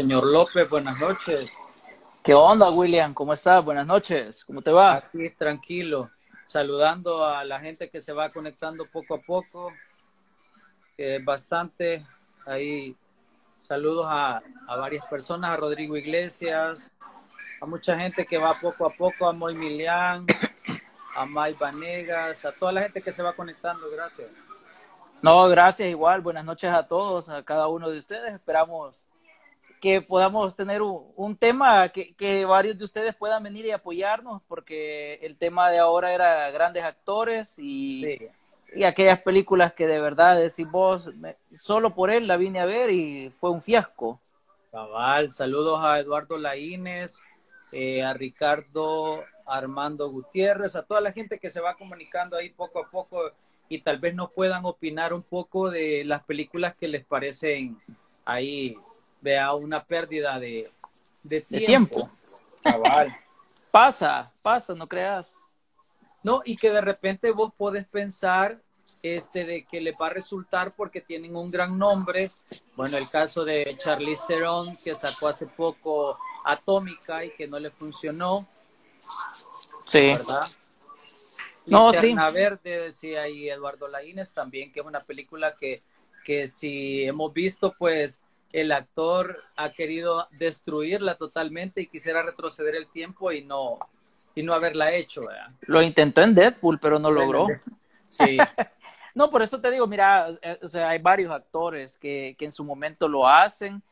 Señor López, buenas noches. ¿Qué onda, William? ¿Cómo estás? Buenas noches. ¿Cómo te va? Aquí tranquilo, saludando a la gente que se va conectando poco a poco, que es bastante. Ahí saludos a, a, varias personas, a Rodrigo Iglesias, a mucha gente que va poco a poco, a Moy Milian, a May Vanegas, a toda la gente que se va conectando. Gracias. No, gracias igual. Buenas noches a todos, a cada uno de ustedes. Esperamos que podamos tener un, un tema que, que, varios de ustedes puedan venir y apoyarnos, porque el tema de ahora era grandes actores y, sí. y aquellas películas que de verdad decís vos, me, solo por él la vine a ver y fue un fiasco. Cabal, saludos a Eduardo Laínez, eh, a Ricardo Armando Gutiérrez, a toda la gente que se va comunicando ahí poco a poco y tal vez nos puedan opinar un poco de las películas que les parecen ahí, vea, una pérdida de, de tiempo. De tiempo. Cabal. pasa, pasa, no creas. No, y que de repente vos podés pensar este, de que les va a resultar porque tienen un gran nombre. Bueno, el caso de Charlize Theron, que sacó hace poco Atómica y que no le funcionó. Sí. ¿Verdad? No, Linterna sí. Verde, decía ahí Eduardo Laínez también, que es una película que, que si hemos visto, pues el actor ha querido destruirla totalmente y quisiera retroceder el tiempo y no, y no haberla hecho. ¿verdad? Lo intentó en Deadpool, pero no logró. Sí. no, por eso te digo, mira, o sea, hay varios actores que, que en su momento lo hacen.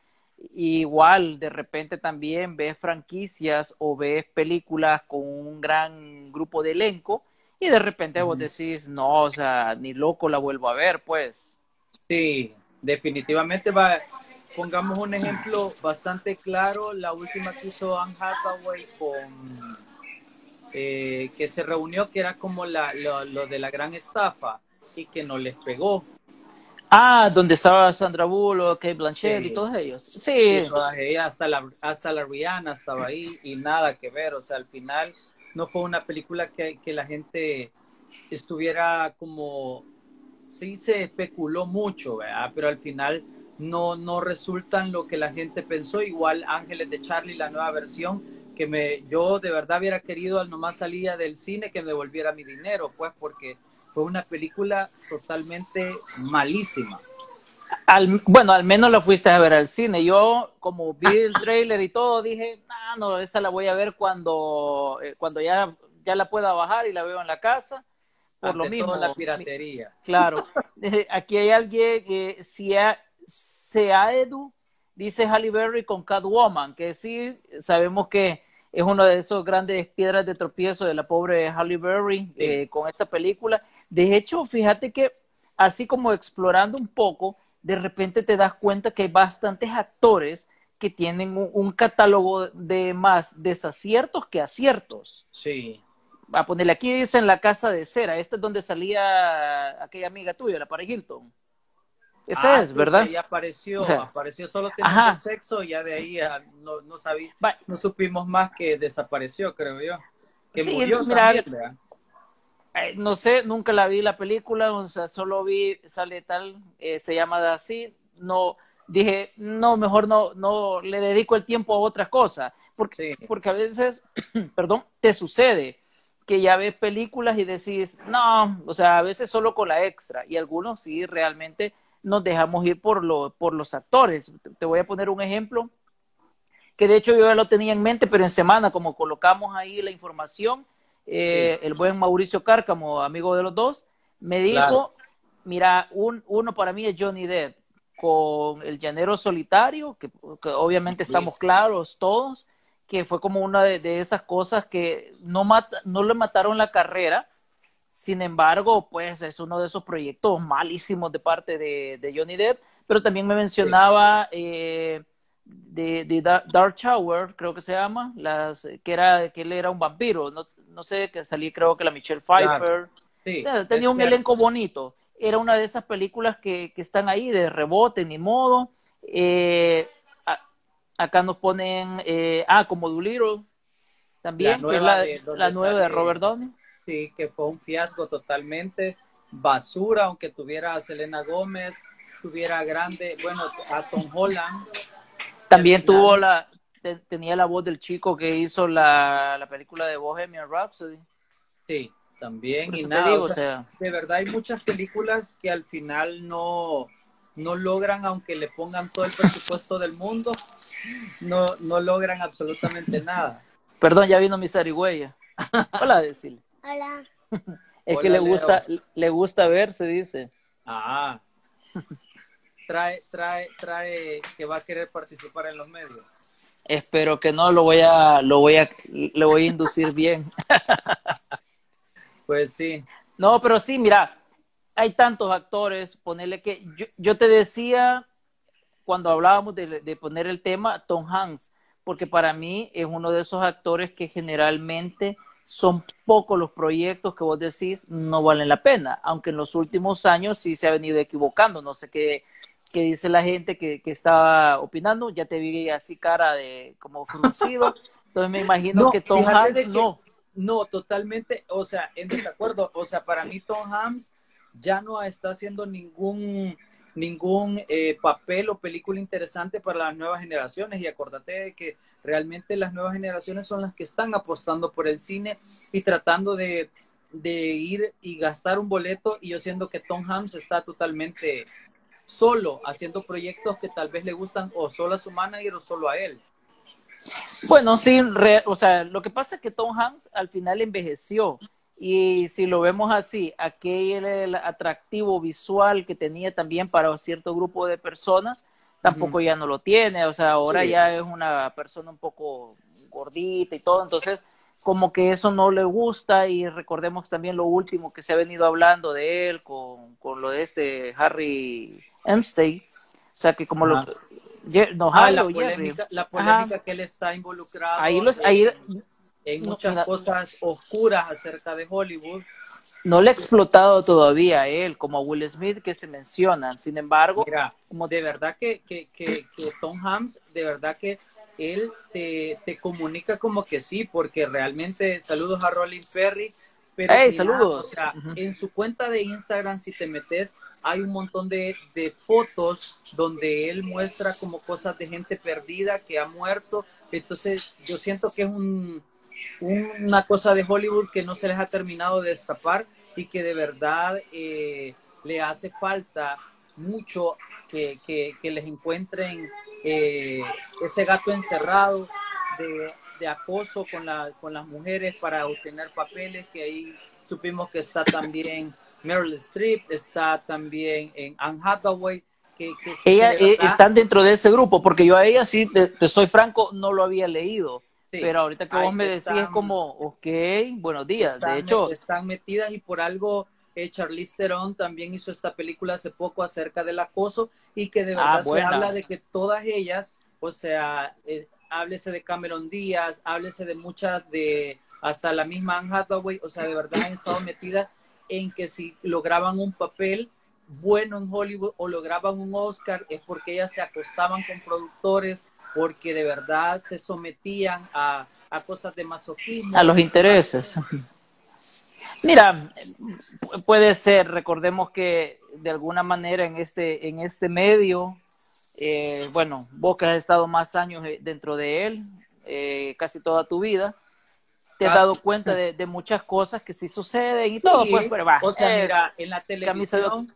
Igual, de repente también ves franquicias o ves películas con un gran grupo de elenco y de repente vos decís, no, o sea, ni loco la vuelvo a ver, pues. Sí, definitivamente va. Pongamos un ejemplo bastante claro, la última que hizo Anne Hathaway con eh, que se reunió, que era como la, lo, lo, de la gran estafa y que no les pegó. Ah, donde estaba Sandra Bullock, Kate Blanchett sí. y todos ellos. Sí. hasta, la, hasta la Rihanna estaba ahí y nada que ver, o sea, al final no fue una película que, que la gente estuviera como, sí se especuló mucho, ¿verdad? pero al final no, no resultan lo que la gente pensó. Igual Ángeles de Charlie, la nueva versión, que me, yo de verdad hubiera querido al nomás salía del cine que me devolviera mi dinero, pues porque fue una película totalmente malísima. Al, bueno, al menos la fuiste a ver al cine. Yo, como vi el trailer y todo, dije, ah, no, esa la voy a ver cuando, eh, cuando ya, ya la pueda bajar y la veo en la casa. Por Ante lo mismo. la piratería. Claro. Aquí hay alguien que si sea Edu, dice Halle Berry con Catwoman, que sí sabemos que es una de esas grandes piedras de tropiezo de la pobre Halle Berry sí. eh, con esta película. De hecho, fíjate que así como explorando un poco, de repente te das cuenta que hay bastantes actores que tienen un, un catálogo de más desaciertos que aciertos. Sí. A ponerle aquí dice en la casa de cera, esta es donde salía aquella amiga tuya, la para Hilton. Esa ah, es, ¿verdad? Ella apareció, o sea, apareció solo teniendo sexo y ya de ahí no, no, sabí, no supimos más que desapareció, creo yo. Que sí, murió mira. Eh, no sé, nunca la vi la película, o sea, solo vi, sale tal, eh, se llama así, no, dije, no, mejor no, no le dedico el tiempo a otras cosas, porque, sí. porque a veces, perdón, te sucede que ya ves películas y decís, no, o sea, a veces solo con la extra, y algunos sí realmente nos dejamos ir por, lo, por los actores. Te voy a poner un ejemplo, que de hecho yo ya lo tenía en mente, pero en semana, como colocamos ahí la información, eh, sí. el buen Mauricio Cárcamo, amigo de los dos, me dijo, claro. mira, un, uno para mí es Johnny Depp, con El Llanero Solitario, que, que obviamente estamos sí. claros todos, que fue como una de, de esas cosas que no, mata, no le mataron la carrera, sin embargo, pues es uno de esos proyectos malísimos de parte de, de Johnny Depp, pero también me mencionaba eh, de, de, Dark Shower, creo que se llama, las, que era que él era un vampiro, no, no sé, que salí creo que la Michelle Pfeiffer, claro. sí, tenía un elenco bonito, era una de esas películas que, que están ahí de rebote, ni modo, eh, a, acá nos ponen, eh, ah, como Doolittle, también, que es la, de, la nueva de Robert Downey sí, que fue un fiasco totalmente, basura, aunque tuviera a Selena Gómez, tuviera grande, bueno, a Tom Holland, También tuvo la, tenía la voz del chico que hizo la, la película de Bohemian Rhapsody. Sí, también. Y nada, o sea, de verdad hay muchas películas que al final no, no logran, aunque le pongan todo el presupuesto del mundo, no, no logran absolutamente nada. Perdón, ya vino mi zarigüeya. Hola, decirle. Hola. Es que le gusta, le gusta ver, se dice. Ah. Trae, trae, trae que va a querer participar en los medios. Espero que no, lo voy a, lo voy a, le voy a inducir bien. Pues sí. No, pero sí, mira, hay tantos actores, ponerle que, yo, yo te decía cuando hablábamos de, de poner el tema, Tom Hanks, porque para mí es uno de esos actores que generalmente son pocos los proyectos que vos decís no valen la pena, aunque en los últimos años sí se ha venido equivocando. No sé qué, qué dice la gente que, que estaba opinando, ya te vi así cara de como fruncido, entonces me imagino que Tom Hanks no. No, totalmente, o sea, en desacuerdo, o sea, para mí Tom Hanks ya no está haciendo ningún ningún eh, papel o película interesante para las nuevas generaciones. Y acordate de que realmente las nuevas generaciones son las que están apostando por el cine y tratando de, ir y gastar un boleto. Y yo siento que Tom Hanks está totalmente solo haciendo proyectos que tal vez le gustan o solo a su manager o solo a él. Bueno, sí, o sea, lo que pasa es que Tom Hanks al final envejeció y si lo vemos así, aquel atractivo visual que tenía también para cierto grupo de personas, tampoco ya no lo tiene, o sea, ahora ya es una persona un poco gordita y todo, entonces como que eso no le gusta. Y recordemos también lo último que se ha venido hablando de él con, con lo de este Harry Epstein, o sea que como lo... No, ah, la, polémica, la polémica que él está involucrado. Ahí, los, ahí en muchas cosas oscuras acerca de Hollywood. No le ha explotado todavía él, como a Will Smith que se mencionan. Sin embargo, como de verdad que, que, que, Tom Hanks, de verdad que él te, te, comunica como que sí, porque realmente saludos a Rolling Perry. Pero hey, saludos. O sea, en su cuenta de Instagram, si te metes, hay un montón de, de fotos donde él muestra como cosas de gente perdida que ha muerto. Entonces, yo siento que es un, una cosa de Hollywood que no se les ha terminado de destapar y que de verdad eh, le hace falta mucho que, les encuentren eh, ese gato encerrado de, acoso con, la, con las mujeres para obtener papeles, que ahí supimos que está también Meryl Streep, está también en Anne Hathaway. Que, ella eh, están dentro de ese grupo, porque yo a ella sí, te soy franco, no lo había leído pero ahorita que vos me decís es como, ok, buenos días. de hecho, están metidas y por algo eh, Charlize Theron también hizo esta película hace poco acerca del acoso y que de ah, verdad se habla de que todas ellas, o sea, eh, háblese de Cameron Díaz, háblese de muchas de hasta la misma Anne Hathaway, o sea, de verdad han estado metidas en que si lograban un papel bueno en Hollywood o lograban un Oscar es porque ellas se acostaban con productores, porque de verdad se sometían a, cosas de masoquismo. A los intereses. Mira, puede ser, recordemos que de alguna manera en este, en este medio, eh, bueno, vos que has estado más años eh, dentro de él, eh, casi toda tu vida, te has dado cuenta de, muchas cosas que sí suceden y todo. Pues, o sea, mira, en la televisión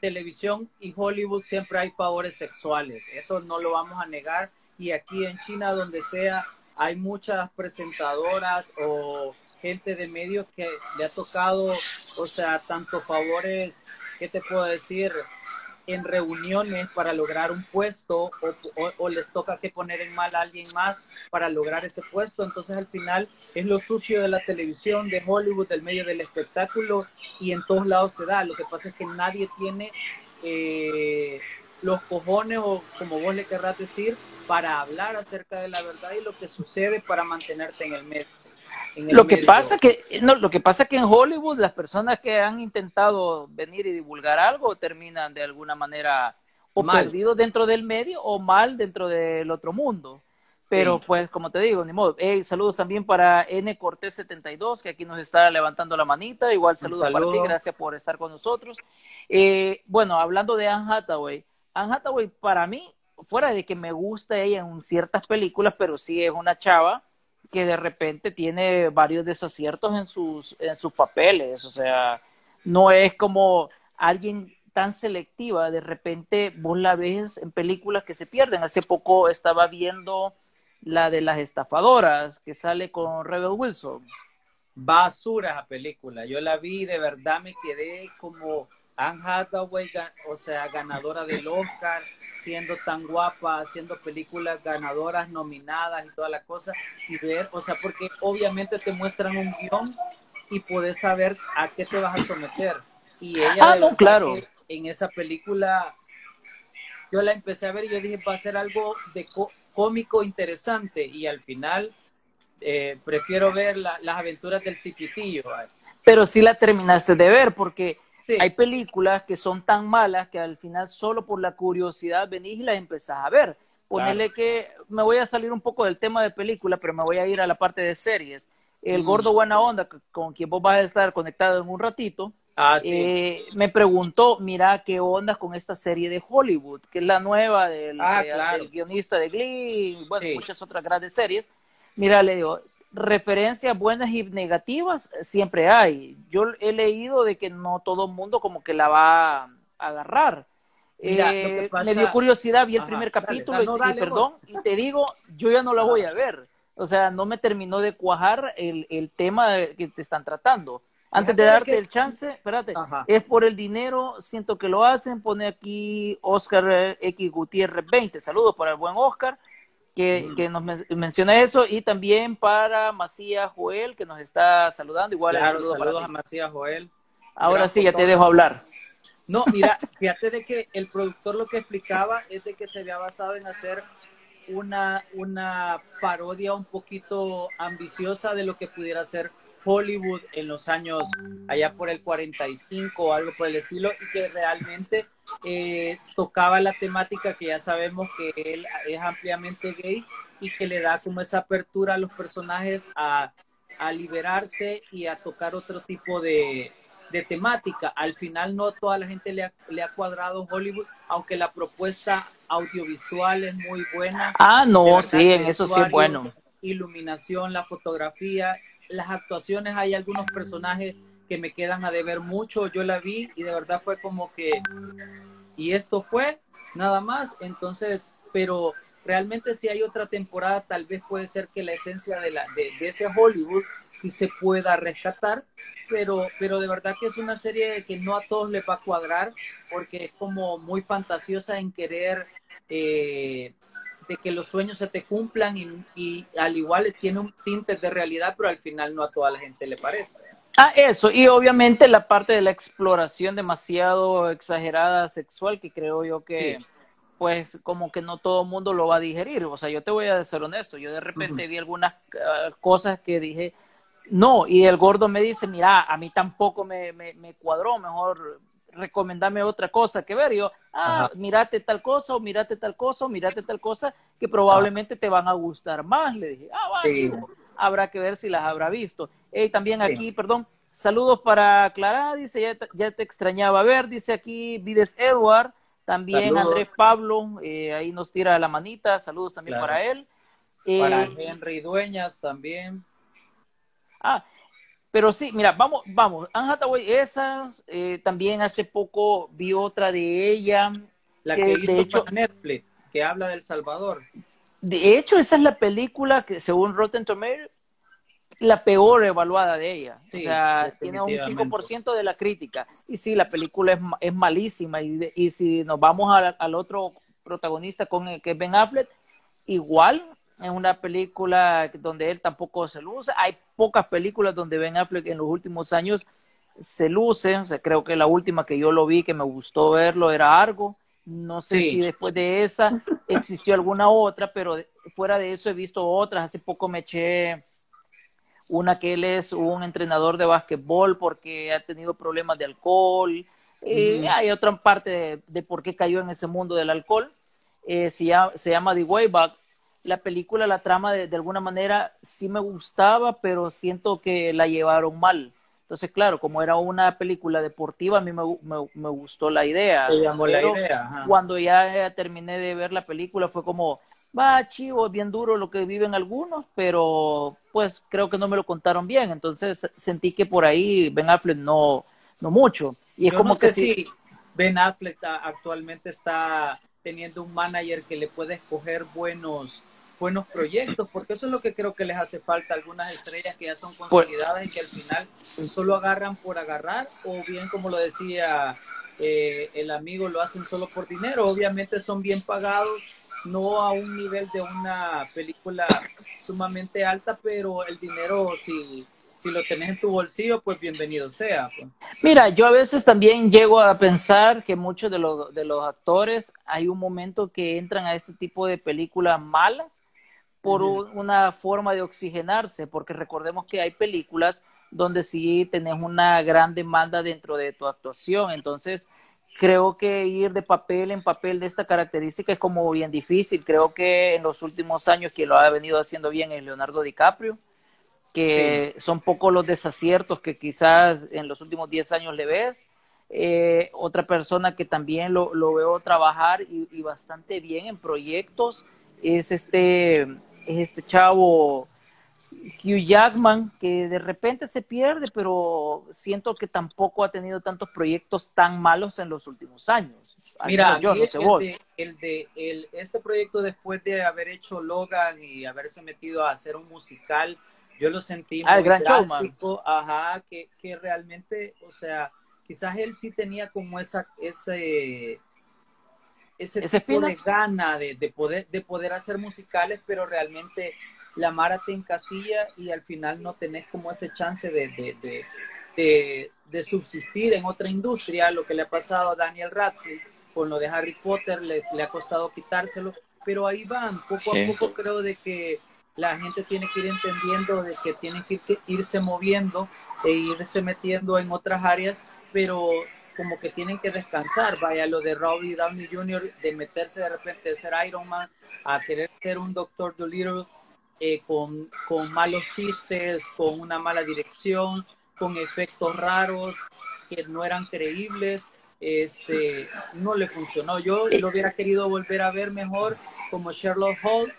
televisión y Hollywood siempre hay favores sexuales, eso no lo vamos a negar. Y aquí en China, donde sea, hay muchas presentadoras o gente de medios que le ha tocado, o sea, tanto favores, ¿qué te puedo decir? En reuniones para lograr un puesto o, les toca que poner en mal a alguien más para lograr ese puesto. Entonces al final es lo sucio de la televisión, de Hollywood, del medio del espectáculo y en todos lados se da. Lo que pasa es que nadie tiene eh, los cojones o como vos le querrás decir para hablar acerca de la verdad y lo que sucede para mantenerte en el medio lo que pasa que no, lo que pasa que en Hollywood las personas que han intentado venir y divulgar algo terminan de alguna manera o perdidos dentro del medio o mal dentro del otro mundo. Pero pues como te digo, ni modo. saludos también para N Cortés 72 que aquí nos está levantando la manita. Igual saludos para ti, gracias por estar con nosotros. Eh, bueno, hablando de Anne Hathaway, Anne Hathaway para mí fuera de que me gusta ella en ciertas películas, pero sí es una chava que de repente tiene varios desaciertos en sus, en sus papeles, o sea, no es como alguien tan selectiva, de repente vos la ves en películas que se pierden. Hace poco estaba viendo la de las estafadoras que sale con Rebel Wilson. Basura esa película, yo la vi, de verdad me quedé como Anne Hathaway, o sea, ganadora del Oscar, siendo tan guapa, haciendo películas ganadoras, nominadas y toda la cosa, y ver, o sea, porque obviamente te muestran un guion y puedes saber a qué te vas a someter. Y ella, ah, no, claro. En esa película, yo la empecé a ver y yo dije, va a ser algo de cómico interesante, y al final eh, prefiero ver las aventuras del cipitillo. Pero sí la terminaste de ver, porque hay películas que son tan malas que al final solo por la curiosidad venís y las empezás a ver. Ponele que me voy a salir un poco del tema de película, pero me voy a ir a la parte de series. El mm. gordo buena onda, con quien vos vas a estar conectado en un ratito, ah, eh, me preguntó, mira, ¿qué onda con esta serie de Hollywood? Que es la nueva del, ah, guionista de Glee, bueno, muchas otras grandes series. Mira, le digo, referencias buenas y negativas siempre hay. Yo he leído de que no todo el mundo como que la va a agarrar. Eh, me dio curiosidad, vi el primer capítulo y, perdón, y te digo, yo ya no la voy a ver. O sea, no me terminó de cuajar el, el tema que te están tratando. Antes de darte el chance, espérate, es por el dinero, siento que lo hacen, pone aquí Oscar X Gutiérrez 20, saludos para el buen Oscar que, nos menciona eso y también para Macías Joel que nos está saludando. Igual saludos a Macías Joel. Ahora sí, ya te dejo hablar. No, mira, fíjate de que el productor lo que explicaba es de que se había basado en hacer una, una parodia un poquito ambiciosa de lo que pudiera ser Hollywood en los años allá por el 45 o algo por el estilo y que realmente eh, tocaba la temática que ya sabemos que él es ampliamente gay y que le da como esa apertura a los personajes a, a liberarse y a tocar otro tipo de, de temática. Al final no toda la gente le ha, le ha cuadrado Hollywood, aunque la propuesta audiovisual es muy buena. Ah, no, sí, en eso sí es bueno. Iluminación, la fotografía, las actuaciones, hay algunos personajes que me quedan a deber mucho. Yo la vi y de verdad fue como que, y esto fue nada más. Entonces, pero realmente si hay otra temporada, tal vez puede ser que la esencia de, la, de, de ese Hollywood sí se pueda rescatar pero, pero de verdad que es una serie que no a todos les va a cuadrar, porque es como muy fantasiosa en querer eh, de que los sueños se te cumplan y, al igual tiene un tinte de realidad, pero al final no a toda la gente le parece. Ah, eso, y obviamente la parte de la exploración demasiado exagerada sexual, que creo yo que, pues, como que no todo el mundo lo va a digerir. O sea, yo te voy a ser honesto, yo de repente vi algunas ah, cosas que dije, no, y el gordo me dice, mira, a mí tampoco me, me, cuadró, mejor recomendame otra cosa que ver. Y yo, ah, mírate tal cosa, o mírate tal cosa, o mírate tal cosa, que probablemente te van a gustar más. Le dije, ah, vale, habrá que ver si las habrá visto. Y también aquí, perdón, saludos para Clara, dice, ya te, ya te extrañaba ver, dice aquí Vides Edward, también Andrés Pablo, eh, ahí nos tira la manita, saludos también para él. para eh, Henry Dueñas también. Ah, pero sí, mira, vamos, vamos. Anne Hathaway, esas, eh, también hace poco vi otra de ella. La que, hizo de hecho, Netflix, que habla del Salvador. De hecho, esa es la película que, según Rotten Tomatoes, la peor evaluada de ella. o sea, tiene un 5% de la crítica. Y sí, la película es, es malísima. Y, y si nos vamos al otro protagonista, con el, que es Ben Affleck, igual es una película donde él tampoco se luce. Hay pocas películas donde Ben Affleck en los últimos años se luce. O sea, creo que la última que yo lo vi que me gustó verlo era Argo. No sé si después de esa existió alguna otra, pero fuera de eso he visto otras. Hace poco me eché una que él es un entrenador de básquetbol porque ha tenido problemas de alcohol. Eh, hay otra parte de, por qué cayó en ese mundo del alcohol. Eh, se, llama, se llama The Way Back la película, la trama de, alguna manera sí me gustaba, pero siento que la llevaron mal. Entonces, claro, como era una película deportiva, a mí me, me, gustó la idea. llamó la idea. Cuando ya terminé de ver la película fue como, va, chivo, es bien duro lo que viven algunos, pero pues creo que no me lo contaron bien. Entonces sentí que por ahí Ben Affleck no, no mucho. Y es como que si Ben Affleck actualmente está teniendo un manager que le puede escoger buenos buenos proyectos, porque eso es lo que creo que les hace falta a algunas estrellas que ya son pues consolidadas y que al final solo agarran por agarrar, o bien como lo decía eh, el amigo, lo hacen solo por dinero. Obviamente son bien pagados, no a un nivel de una película sumamente alta, pero el dinero, si, si lo tenés en tu bolsillo, pues bienvenido sea. Pues. Mira, yo a veces también llego a pensar que muchos de los, de los actores hay un momento que entran a este tipo de películas malas por una forma de oxigenarse, porque recordemos que hay películas donde sí tenés una gran demanda dentro de tu actuación, entonces creo que ir de papel en papel de esta característica es como bien difícil, creo que en los últimos años quien lo ha venido haciendo bien es Leonardo DiCaprio, que son pocos los desaciertos que quizás en los últimos 10 años le ves, eh, otra persona que también lo, veo trabajar y, y, bastante bien en proyectos es este es este chavo Hugh Jackman, que de repente se pierde, pero siento que tampoco ha tenido tantos proyectos tan malos en los últimos años. Mira, yo no sé el vos. De, el de el, este proyecto después de haber hecho Logan y haberse metido a hacer un musical, yo lo sentí ah, muy gran drástico, ajá, que, que realmente, o sea, quizás él sí tenía como esa, ese ese tipo de gana de, poder, de poder hacer musicales, pero realmente la Mara te encasilla y al final no tenés como ese chance de, de, subsistir en otra industria, lo que le ha pasado a Daniel Radcliffe con lo de Harry Potter, le, ha costado quitárselo, pero ahí van, poco a poco creo de que la gente tiene que ir entendiendo de que tiene que irse moviendo e irse metiendo en otras áreas, pero como que tienen que descansar. Vaya, lo de Robbie Downey Jr., de meterse de repente de ser Iron Man a querer ser un Doctor Dolittle eh, con, con malos chistes, con una mala dirección, con efectos raros que no eran creíbles. Este, no le funcionó. Yo lo hubiera querido volver a ver mejor como Sherlock Holmes,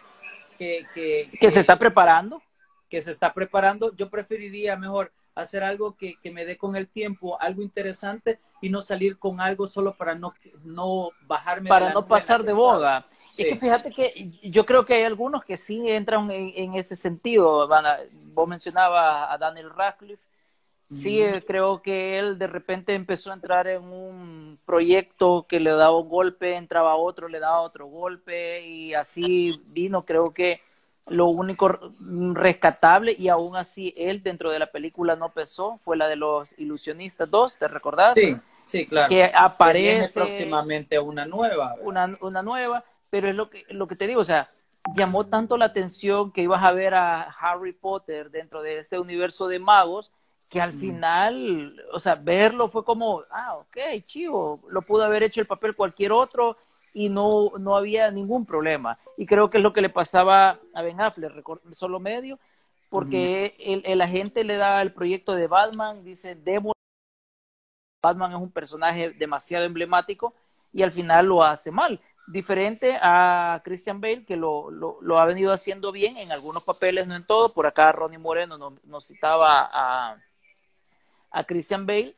que, que, que se está preparando. Que se está preparando. Yo preferiría mejor hacer algo que, me dé con el tiempo, algo interesante y no salir con algo solo para no, no bajarme. Para no pasar de boda. Es que fíjate que yo creo que hay algunos que sí entran en, ese sentido. Vos mencionabas a Daniel Radcliffe. Sí, creo que él de repente empezó a entrar en un proyecto que le daba un golpe, entraba otro, le daba otro golpe y así vino. Creo que lo único rescatable y aún así él dentro de la película no pesó fue la de los ilusionistas 2, ¿te recordás? Sí, sí, claro. Que aparece próximamente una nueva. Una, una nueva, pero es lo que, lo que te digo, o sea, llamó tanto la atención que ibas a ver a Harry Potter dentro de este universo de magos que al mm. final, o sea, verlo fue como, ah, ok, chivo, lo pudo haber hecho el papel cualquier otro y no, no había ningún problema. Y creo que es lo que le pasaba a Ben Affleck, solo medio, porque el, el, agente le da el proyecto de Batman, dice, debo, Batman es un personaje demasiado emblemático y al final lo hace mal. Diferente a Christian Bale, que lo, lo, ha venido haciendo bien en algunos papeles, no en todo. Por acá Ronnie Moreno nos, nos citaba a, a Christian Bale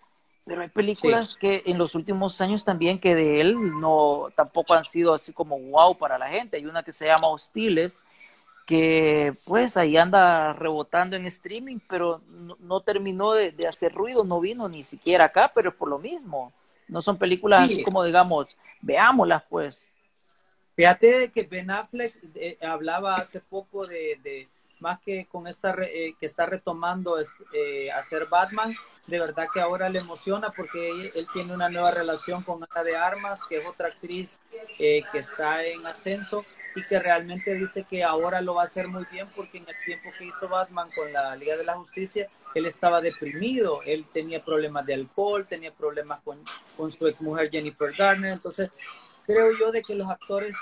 pero hay películas que en los últimos años también que de él no tampoco han sido así como wow para la gente. Hay una que se llama Hostiles, que pues ahí anda rebotando en streaming, pero no, terminó de, hacer ruido, no vino ni siquiera acá, pero es por lo mismo. No son películas así como digamos, veámoslas pues. Fíjate que Ben Affleck eh, hablaba hace poco de, más que con esta eh, que está retomando eh, hacer Batman, de verdad que ahora le emociona porque él, tiene una nueva relación con Ana de Armas, que es otra actriz eh, que está en ascenso y que realmente dice que ahora lo va a hacer muy bien porque en el tiempo que hizo Batman con la Liga de la Justicia, él estaba deprimido, él tenía problemas de alcohol, tenía problemas con, con su exmujer Jennifer Garner, entonces creo yo de que los actores,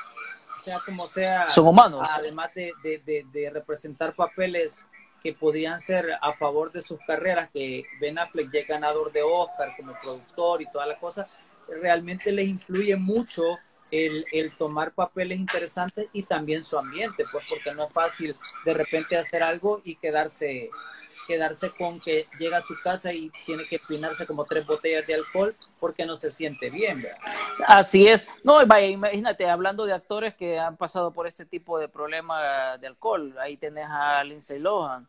sea como sea, son humanos. Además de, de, de, de representar papeles que podían ser a favor de sus carreras, que Ben Affleck ya es ganador de Oscar como productor y toda la cosa, realmente les influye mucho el, el, tomar papeles interesantes y también su ambiente, pues porque no es fácil de repente hacer algo y quedarse quedarse con que llega a su casa y tiene que pinarse como tres botellas de alcohol porque no se siente bien. ¿verdad? Así es. No, vaya, imagínate, hablando de actores que han pasado por este tipo de problema de alcohol, ahí tenés a Lindsay Lohan.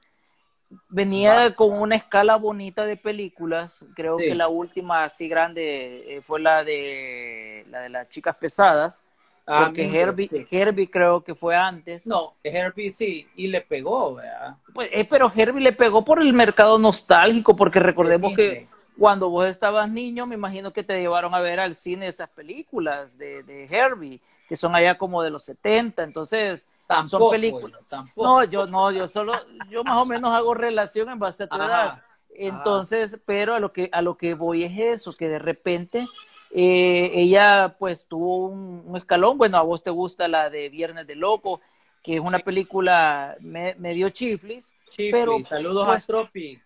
Venía con una escala bonita de películas, creo sí. que la última así grande eh, fue la de la de las chicas pesadas, Ah, porque Herbie, sí. Herbie creo que fue antes. No, Herbie sí, y le pegó, ¿verdad? Pues, eh, pero Herbie le pegó por el mercado nostálgico, porque recordemos que cuando vos estabas niño, me imagino que te llevaron a ver al cine esas películas de, de Herbie, que son allá como de los 70, entonces tampoco, son películas. Tampoco. No, yo no, yo solo, yo más o menos hago relación en base a tu edad. Entonces, pero a lo que a lo que voy es eso, que de repente eh, ella pues tuvo un, un, escalón, bueno, a vos te gusta la de Viernes de Loco, que es una película me, medio chiflis, chiflis. pero saludos pues, a Trophy.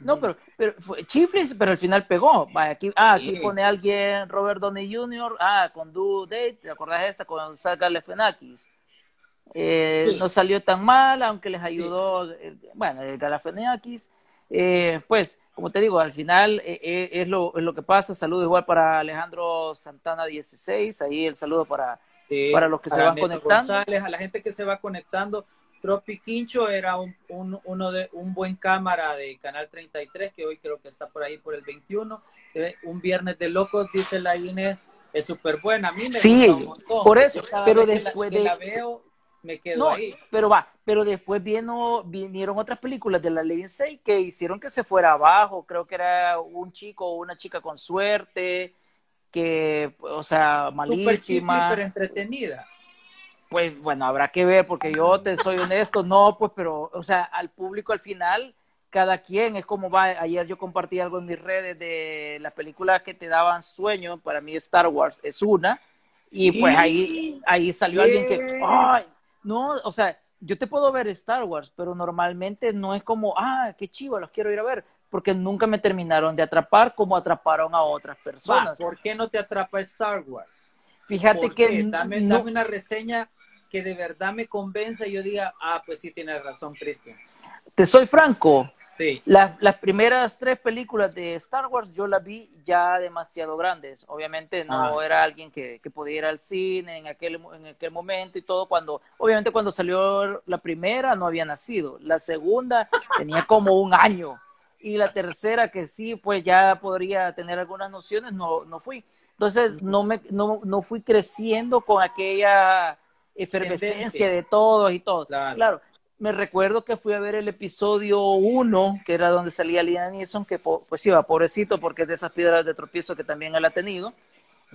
No, pero, pero fue chiflis, pero al final pegó. Aquí, ah, aquí sí. pone alguien, Robert Downey Jr., ah, con Do Date, ¿te acordás de esta? Con Saga Galifianakis. Eh, sí. No salió tan mal, aunque les ayudó, eh, bueno, el Galifianakis. Eh, pues, como te digo, al final eh, eh, es, lo, es lo que pasa. Saludos igual para Alejandro Santana 16, ahí el saludo para, sí, para los que para se van Neto conectando. González, a la gente que se va conectando. Tropi Quincho era un, un, uno de, un buen cámara de Canal 33, que hoy creo que está por ahí por el 21. Un viernes de locos, dice la Inés, es súper buena. A mí me sí, gusta un montón. por eso, pero después la, de... la veo, me quedo no, ahí. Pero va, pero después vino, vinieron otras películas de la Lindsay que hicieron que se fuera abajo. Creo que era un chico o una chica con suerte, que, o sea, malísima. Súper entretenida. Pues bueno, habrá que ver, porque yo te soy honesto, no, pues, pero, o sea, al público al final, cada quien es como va. Ayer yo compartí algo en mis redes de las películas que te daban sueño. Para mí, Star Wars es una. Y pues ahí, ahí salió alguien que, ¡ay! No, o sea, yo te puedo ver Star Wars, pero normalmente no es como, ah, qué chivo, los quiero ir a ver, porque nunca me terminaron de atrapar como atraparon a otras personas. Va, ¿Por qué no te atrapa Star Wars? Fíjate que... Dame, no... dame, una reseña que de verdad me convenza y yo diga, ah, pues sí tienes razón, Cristian. Te soy franco. Sí. Las, las primeras tres películas de Star Wars yo las vi ya demasiado grandes. Obviamente no ah. era alguien que, que, podía ir al cine en aquel, en aquel momento y todo. Cuando, obviamente cuando salió la primera no había nacido. La segunda tenía como un año. Y la tercera, que sí, pues ya podría tener algunas nociones, no, no fui. Entonces no, me, no, no fui creciendo con aquella efervescencia de todos y todo. Claro. claro me recuerdo que fui a ver el episodio 1, que era donde salía Liam Neeson, que pues iba, pobrecito, porque es de esas piedras de tropiezo que también él ha tenido.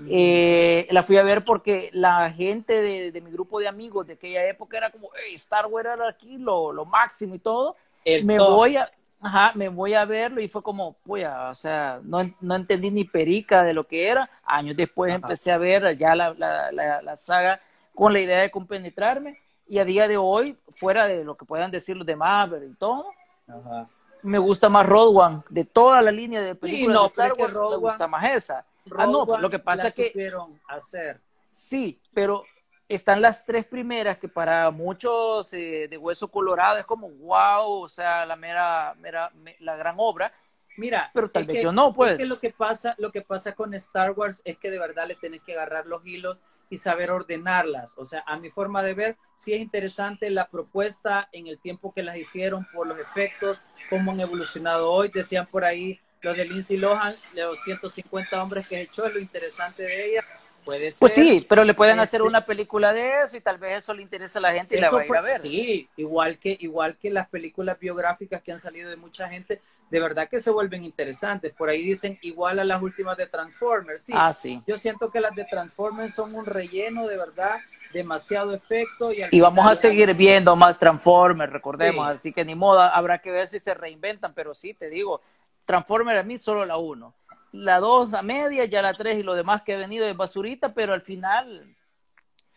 Eh, la fui a ver porque la gente de, de, mi grupo de amigos de aquella época era como, hey, Star Wars era aquí lo, lo máximo y todo. El me top. voy a, ajá, me voy a verlo y fue como, pues, o sea, no, no entendí ni perica de lo que era. Años después ajá. empecé a ver ya la, la, la, la saga con la idea de compenetrarme y a día de hoy, fuera de lo que puedan decir los de Marvel y todo, Ajá. me gusta más Road One. De toda la línea de películas sí, no, de Star Wars, me gusta más esa. Road ah, no, lo que pasa es que... hacer. Sí, pero están las tres primeras que para muchos eh, de hueso colorado es como wow, o sea, la mera, mera me, la gran obra. Mira, pero tal vez que, yo no, pues. Es que lo que pasa, lo que pasa con Star Wars es que de verdad le tenés que agarrar los hilos y saber ordenarlas. O sea, a mi forma de ver, sí es interesante la propuesta en el tiempo que las hicieron, por los efectos, cómo han evolucionado hoy. Decían por ahí lo de Lindsay Lohan, los 150 hombres que echó, es lo interesante de ella. Puede ser. Pues sí, pero le pueden hacer una película de eso y tal vez eso le interesa a la gente y eso la va a ir a ver. Sí, igual que, igual que las películas biográficas que han salido de mucha gente, de verdad que se vuelven interesantes. Por ahí dicen igual a las últimas de Transformers. Sí, ah, sí. yo siento que las de Transformers son un relleno de verdad, demasiado efecto. Y, y vamos a seguir vamos... viendo más Transformers, recordemos. Sí. Así que ni modo, habrá que ver si se reinventan, pero sí, te digo, Transformers a mí solo la uno. La dos a media, ya la tres y lo demás que ha venido de basurita, pero al final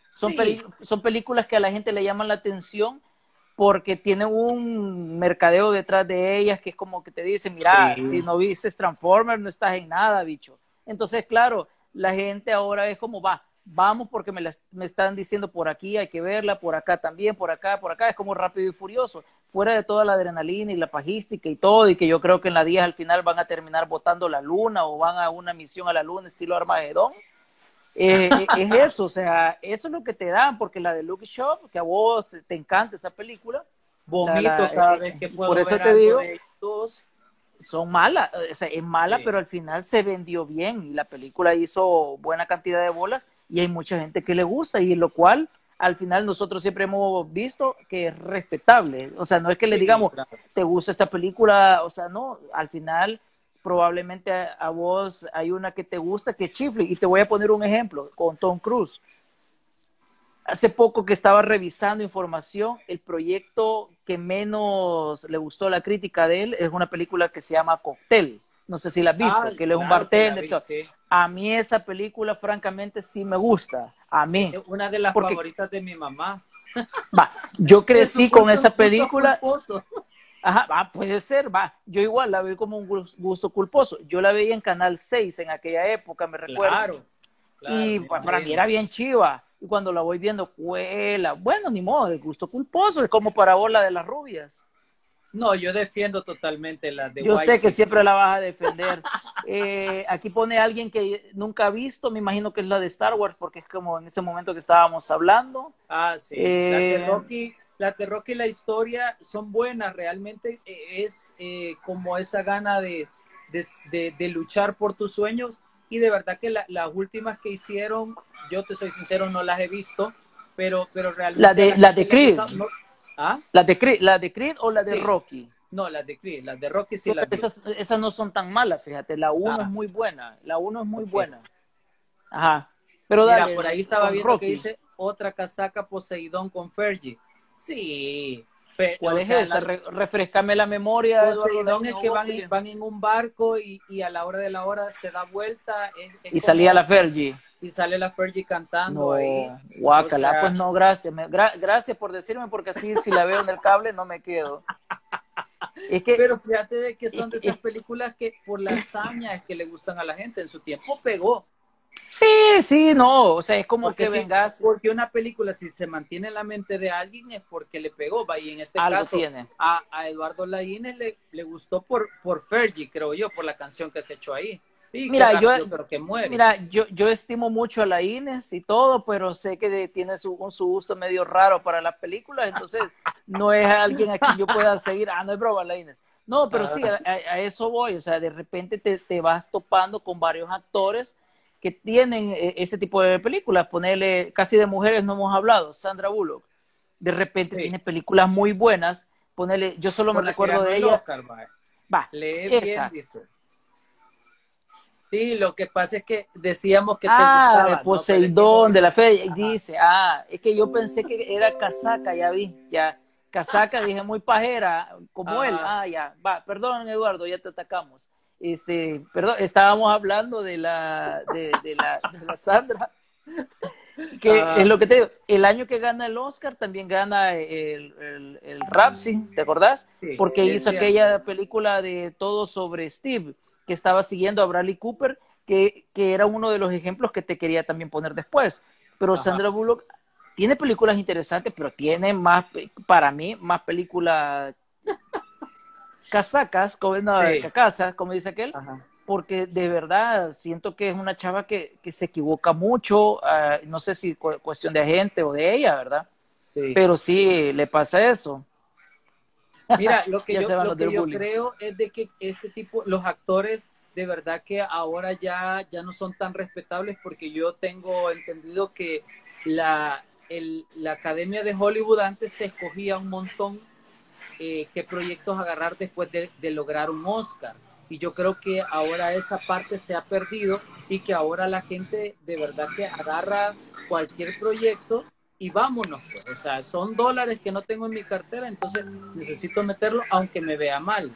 son, sí. son películas que a la gente le llaman la atención porque tiene un mercadeo detrás de ellas que es como que te dicen, mira, si no viste Transformers no estás en nada, bicho. Entonces, claro, la gente ahora es como, va, vamos porque me, me están diciendo por aquí hay que verla, por acá también, por acá, por acá, es como rápido y furioso, fuera de toda la adrenalina y la pajística y todo, y que yo creo que en la 10 al final van a terminar botando la luna o van a una misión a la luna estilo Armagedón. Eh, eh, es eso, o sea, eso es lo que te dan, porque la de Luke Shop, que a vos te, encanta esa película. Vomito cada vez que puedo Por eso te digo, son malas, o sea, es mala, pero al final se vendió bien y la película hizo buena cantidad de bolas y hay mucha gente que le gusta y lo cual al final nosotros siempre hemos visto que es respetable. O sea, no es que le digamos, te gusta esta película, o sea, no, al final probablemente a, vos hay una que te gusta que chifle. Y te voy a poner un ejemplo con Tom Cruise. Hace poco que estaba revisando información, el proyecto que menos le gustó la crítica de él es una película que se llama Cocktail. No sé si la has visto, que él es un bartender. A mí esa película, francamente, sí me gusta. A mí. Es una de las favoritas de mi mamá. Va, yo crecí con esa película. Ajá, va, puede ser, va. Yo igual la veo como un gusto culposo. Yo la veía en Canal 6 en aquella época, me recuerdo. Claro. y para mí era bien chiva. Y cuando la voy viendo, cuela. Bueno, ni modo, de gusto culposo. Es como para vos la de las rubias. No, yo defiendo totalmente la de Yo sé que siempre la vas a defender. Eh, aquí pone alguien que nunca ha visto, me imagino que es la de Star Wars, porque es como en ese momento que estábamos hablando. Ah, sí. la de eh, Rocky, la de Rocky y la historia son buenas, realmente eh, es como esa gana de, de, luchar por tus sueños. Y de verdad que las últimas que hicieron, yo te soy sincero, no las he visto, pero, pero realmente... La de, la de Creed. ¿Ah? ¿La de Creed, la de Creed o la de Rocky? No, la de Creed, las de Rocky sí las esas, esas no son tan malas, fíjate, la 1 es muy buena, la 1 es muy buena. Ajá. Pero Mira, por ahí estaba viendo que dice otra casaca Poseidón con Fergie. Sí. ¿Cuál es esa? refrescame la memoria. Poseidón es que van, en, van en un barco y, y, a la hora de la hora se da vuelta. y salía la Fergie y sale la Fergie cantando ahí. Guácala, pues no, gracias. gracias por decirme, porque así si la veo en el cable no me quedo. Es que, Pero fíjate de que son de esas películas que por las hazañas que le gustan a la gente en su tiempo pegó. Sí, sí, no, o sea, es como que vengas. Porque una película, si se mantiene en la mente de alguien, es porque le pegó, y en este caso, A, a, Eduardo Laínez le, le gustó por, por Fergie, creo yo, por la canción que se echó ahí mira, yo, mira yo, yo estimo mucho a la Inés y todo, pero sé que tiene su, su gusto medio raro para las películas, entonces no es alguien a quien yo pueda seguir. Ah, no es broma, la Inés. No, pero sí, a, a, eso voy, o sea, de repente te, te, vas topando con varios actores que tienen eh, ese tipo de películas, ponerle, casi de mujeres no hemos hablado, Sandra Bullock, de repente tiene películas muy buenas, ponerle, yo solo me recuerdo de ella. va, lee bien, dice. Sí, lo que pasa es que decíamos que te ah, de Poseidón, de la fe, dice, ah, es que yo pensé que era casaca, ya vi, ya, casaca, dije muy pajera, como él, ah, ya, va, perdón Eduardo, ya te atacamos. Este, perdón, estábamos hablando de la, de, la, de la Sandra, que ah. es lo que te digo, el año que gana el Oscar también gana el, el, el ¿te acordás? Porque hizo aquella película de todo sobre Steve que estaba siguiendo a Bradley Cooper, que, que era uno de los ejemplos que te quería también poner después. Pero Sandra Bullock tiene películas interesantes, pero tiene más, para mí, más películas casacas, como, no, como dice aquel, porque de verdad siento que es una chava que, que se equivoca mucho, ah, no sé si cuestión de agente o de ella, ¿verdad? Pero sí, le pasa eso. Mira, lo que, yo, lo que yo creo es de que ese tipo, los actores de verdad que ahora ya, ya no son tan respetables porque yo tengo entendido que la, el, la Academia de Hollywood antes te escogía un montón eh, qué proyectos agarrar después de, lograr un Oscar. Y yo creo que ahora esa parte se ha perdido y que ahora la gente de verdad que agarra cualquier proyecto y vámonos. Pues. O sea, son dólares que no tengo en mi cartera, entonces necesito meterlo aunque me vea mal.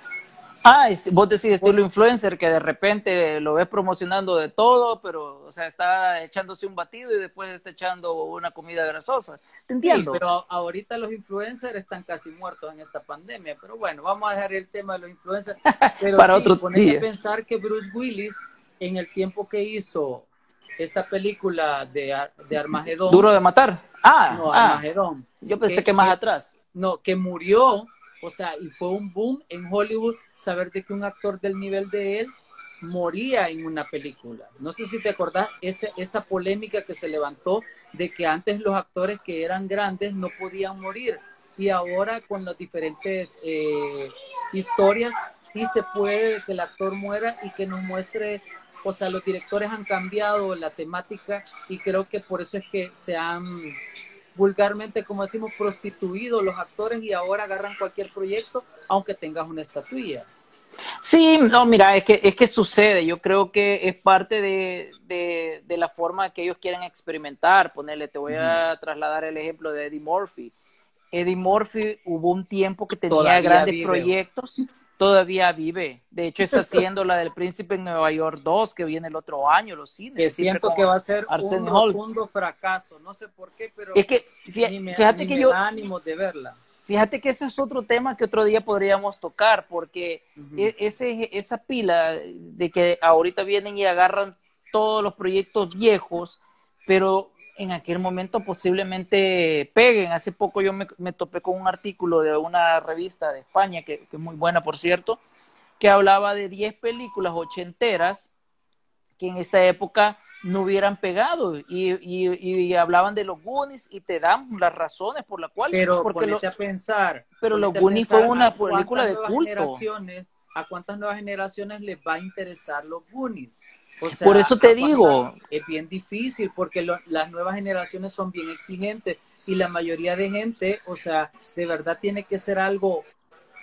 Ah, este, vos decís estilo influencer que de repente lo ves promocionando de todo, pero, o sea, está echándose un batido y después está echando una comida grasosa. Te entiendo. pero ahorita los influencers están casi muertos en esta pandemia. Pero bueno, vamos a dejar el tema de los influencers. Pero Para otro día. pensar que Bruce Willis, en el tiempo que hizo esta película de, de Armagedón. Duro de matar. Ah, no, ah. Armagedón. Yo pensé que más atrás. No, que murió o sea, y fue un boom en Hollywood saber de que un actor del nivel de él moría en una película. No sé si te acordás ese, esa polémica que se levantó de que antes los actores que eran grandes no podían morir y ahora con las diferentes eh, historias sí se puede que el actor muera y que nos muestre, o sea, los directores han cambiado la temática y creo que por eso es que se han vulgarmente, como decimos, prostituido los actores y ahora agarran cualquier proyecto, aunque tengas una estatuilla. Sí, no, mira, es que, es que sucede. Yo creo que es parte de, de, la forma que ellos quieren experimentar. Ponerle, te voy a trasladar el ejemplo de Eddie Murphy. Eddie Murphy hubo un tiempo que tenía grandes proyectos todavía vive. De hecho, está haciendo la del Príncipe en Nueva York 2, que viene el otro año, los cines. Que siento que va a ser un rotundo fracaso. No sé por qué, pero es que, fíjate, que yo... ánimo de verla. Fíjate que ese es otro tema que otro día podríamos tocar, porque e, ese, esa pila de que ahorita vienen y agarran todos los proyectos viejos, pero en aquel momento posiblemente peguen. Hace poco yo me, topé con un artículo de una revista de España, que, es muy buena, por cierto, que hablaba de 10 películas ochenteras que en esta época no hubieran pegado. Y, hablaban de los Goonies y te dan las razones por las cuales pero porque a pensar pero los Goonies fue una película de culto. a cuántas nuevas generaciones les va a interesar los Goonies por eso te digo. Es bien difícil porque las nuevas generaciones son bien exigentes y la mayoría de gente, o sea, de verdad tiene que ser algo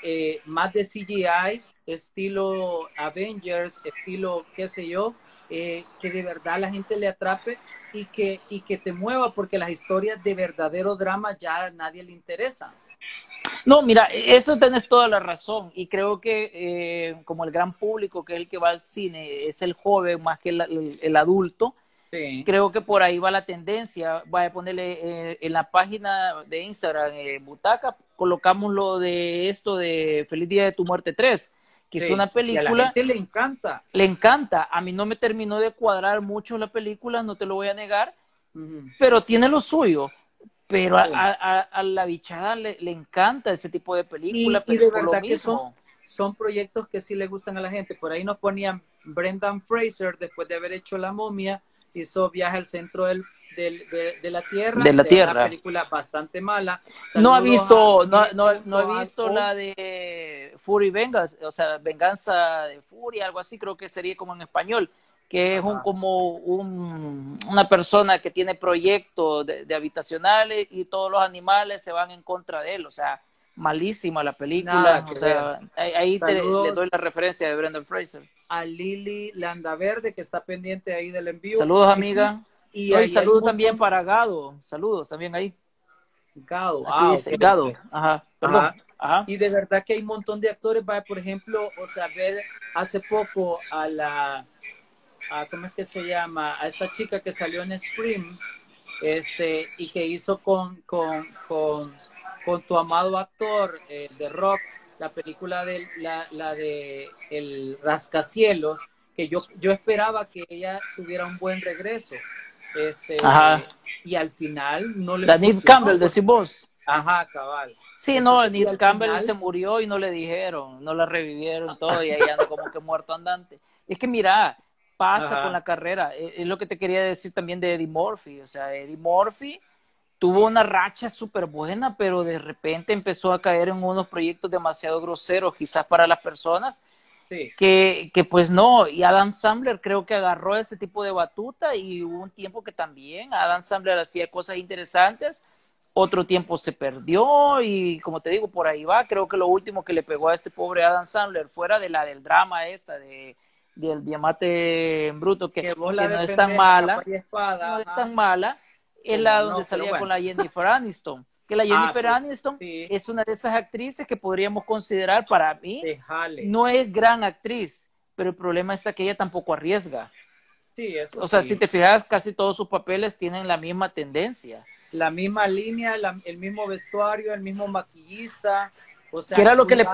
eh, más de CGI, estilo Avengers, estilo qué sé yo, eh, que de verdad la gente le atrape y que, y que te mueva porque las historias de verdadero drama ya a nadie le interesan. No, mira, eso tenés toda la razón y creo que eh, como el gran público que es el que va al cine es el joven más que el, adulto, creo que por ahí va la tendencia. Voy a ponerle eh, en la página de Instagram, eh, Butaca, colocamos lo de esto de Feliz Día de tu Muerte 3, que es una película... a la gente le encanta. Le encanta. A mí no me terminó de cuadrar mucho la película, no te lo voy a negar, pero tiene lo suyo pero a, la bichada le, encanta ese tipo de películas. Y, de verdad que son, son proyectos que sí le gustan a la gente. Por ahí nos ponían Brendan Fraser, después de haber hecho La momia, hizo Viaje al centro del, de, la Tierra. De la Tierra. Una película bastante mala. no ha visto, no, no, no, he visto la de Fury Vengas, o sea, Venganza de Furia, algo así, creo que sería como en español que es un, como un, una persona que tiene proyectos de, habitacionales y todos los animales se van en contra de él, o sea, malísima la película, o sea, ahí, te, le doy la referencia de Brendan Fraser. A Lili Landaverde, que está pendiente ahí del envío. Saludos, amiga. Y, saludos también para Gado, saludos también ahí. Gado, ah, Gado, ajá, perdón. Ajá. Y de verdad que hay un montón de actores, por ejemplo, o sea, ver hace poco a la a, ¿cómo es que se llama? A esta chica que salió en Scream, este, y que hizo con, con, con, con tu amado actor eh, de rock, la película de la, la de El Rascacielos, que yo, yo esperaba que ella tuviera un buen regreso. Este, y al final no le Danil Campbell, decís vos. Ajá, cabal. Sí, no, Danil Campbell se murió y no le dijeron, no la revivieron todo y ahí anda como que muerto andante. Es que mira, pasa con la carrera. E, es lo que te quería decir también de Eddie Murphy. O sea, Eddie Murphy tuvo una racha súper buena, pero de repente empezó a caer en unos proyectos demasiado groseros, quizás para las personas, que, que pues no. Y Adam Sandler creo que agarró ese tipo de batuta y hubo un tiempo que también Adam Sandler hacía cosas interesantes. Otro tiempo se perdió y como te digo, por ahí va. Creo que lo último que le pegó a este pobre Adam Sandler, fuera de la del drama esta de del diamante bruto, que, no es tan mala, no es tan mala, es la donde salía con la Jennifer Aniston. que la ah, Jennifer Aniston es una de esas actrices que podríamos considerar para mí no es gran actriz, pero el problema está que ella tampoco arriesga. Sí, eso o sea, si te fijas, casi todos sus papeles tienen la misma tendencia. La misma línea, el mismo vestuario, el mismo maquillista, o sea, ¿Qué era lo que le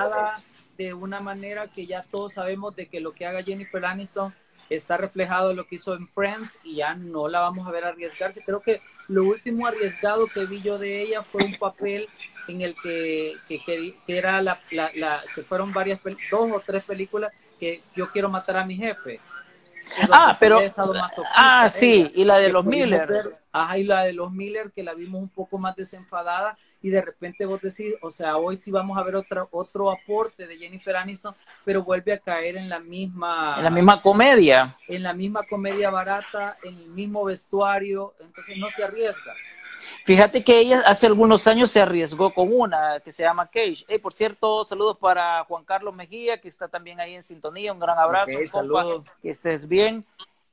de una manera que ya todos sabemos de que lo que haga Jennifer Aniston está reflejado en lo que hizo en Friends y ya no la vamos a ver arriesgarse. Creo que lo último arriesgado que vi yo de ella fue un papel en el que, que, era la, la, que fueron varias, dos o tres películas que yo quiero matar a mi jefe. Ah, pero. Ah, sí, y la de los Miller. ajá, y la de los Miller, que la vimos un poco más desenfadada, y de repente vos decís, o sea, hoy sí vamos a ver otra, otro aporte de Jennifer Aniston, pero vuelve a caer en la misma. En la misma comedia. En la misma comedia barata, en el mismo vestuario, entonces no se arriesga. Fíjate que ella hace algunos años se arriesgó con una que se llama Cage. por cierto, saludos para Juan Carlos Mejía, que está también ahí en sintonía. Un gran abrazo, saludos. que estés bien.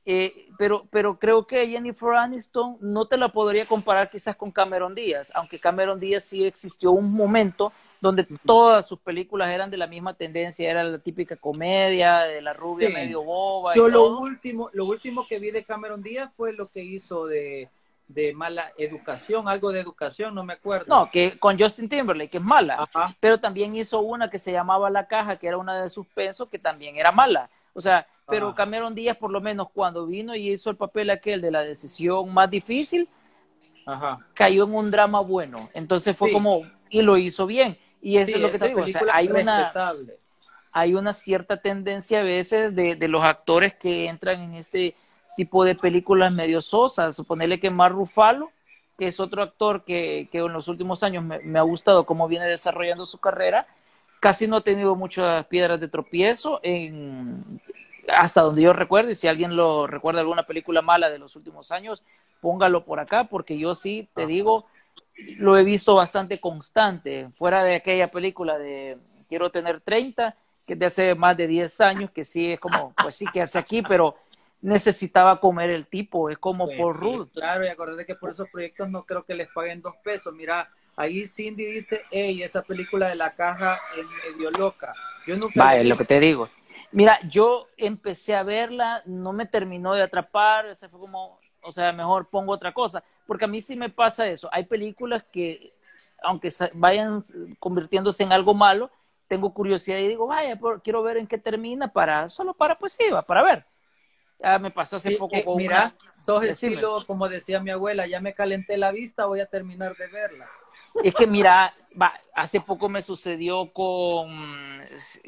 Eh, pero, pero creo que Jennifer Aniston no te la podría comparar quizás con Cameron Díaz, aunque Cameron Díaz sí existió un momento donde todas sus películas eran de la misma tendencia, era la típica comedia de la rubia medio boba. Yo lo último, lo último que vi de Cameron Díaz fue lo que hizo de de mala educación, algo de educación, no me acuerdo. No, que con Justin Timberlake, que es mala, pero también hizo una que se llamaba La Caja, que era una de suspenso, que también era mala. O sea, pero ah. Cameron Díaz, por lo menos cuando vino y hizo el papel aquel de la decisión más difícil, cayó en un drama bueno. Entonces fue como, y lo hizo bien. Y eso es lo que te digo, o sea, hay una, hay una cierta tendencia a veces de, de los actores que entran en este tipo de películas medio sosas. Suponerle que Mar Rufalo, que es otro actor que, que en los últimos años me, ha gustado cómo viene desarrollando su carrera, casi no ha tenido muchas piedras de tropiezo en, hasta donde yo recuerdo, y si alguien lo recuerda alguna película mala de los últimos años, póngalo por acá, porque yo sí te digo, lo he visto bastante constante, fuera de aquella película de Quiero tener 30, que es de hace más de 10 años, que sí es como, pues sí que hace aquí, pero necesitaba comer el tipo, es como pues por Ruth. Claro, y acordate que por esos proyectos no creo que les paguen dos pesos. Mira, ahí Cindy dice, hey, esa película de la caja es medio loca. Yo nunca... Vaya, lo que te digo. Mira, yo empecé a verla, no me terminó de atrapar, se fue como, o sea, mejor pongo otra cosa, porque a mí sí me pasa eso. Hay películas que, aunque vayan convirtiéndose en algo malo, tengo curiosidad y digo, vaya, quiero ver en qué termina para, solo para, pues sí, para ver. Ah, me pasó hace poco eh, con Mira, sos estilo, como decía mi abuela, ya me calenté la vista, voy a terminar de verla. Es que mira, hace poco me sucedió con,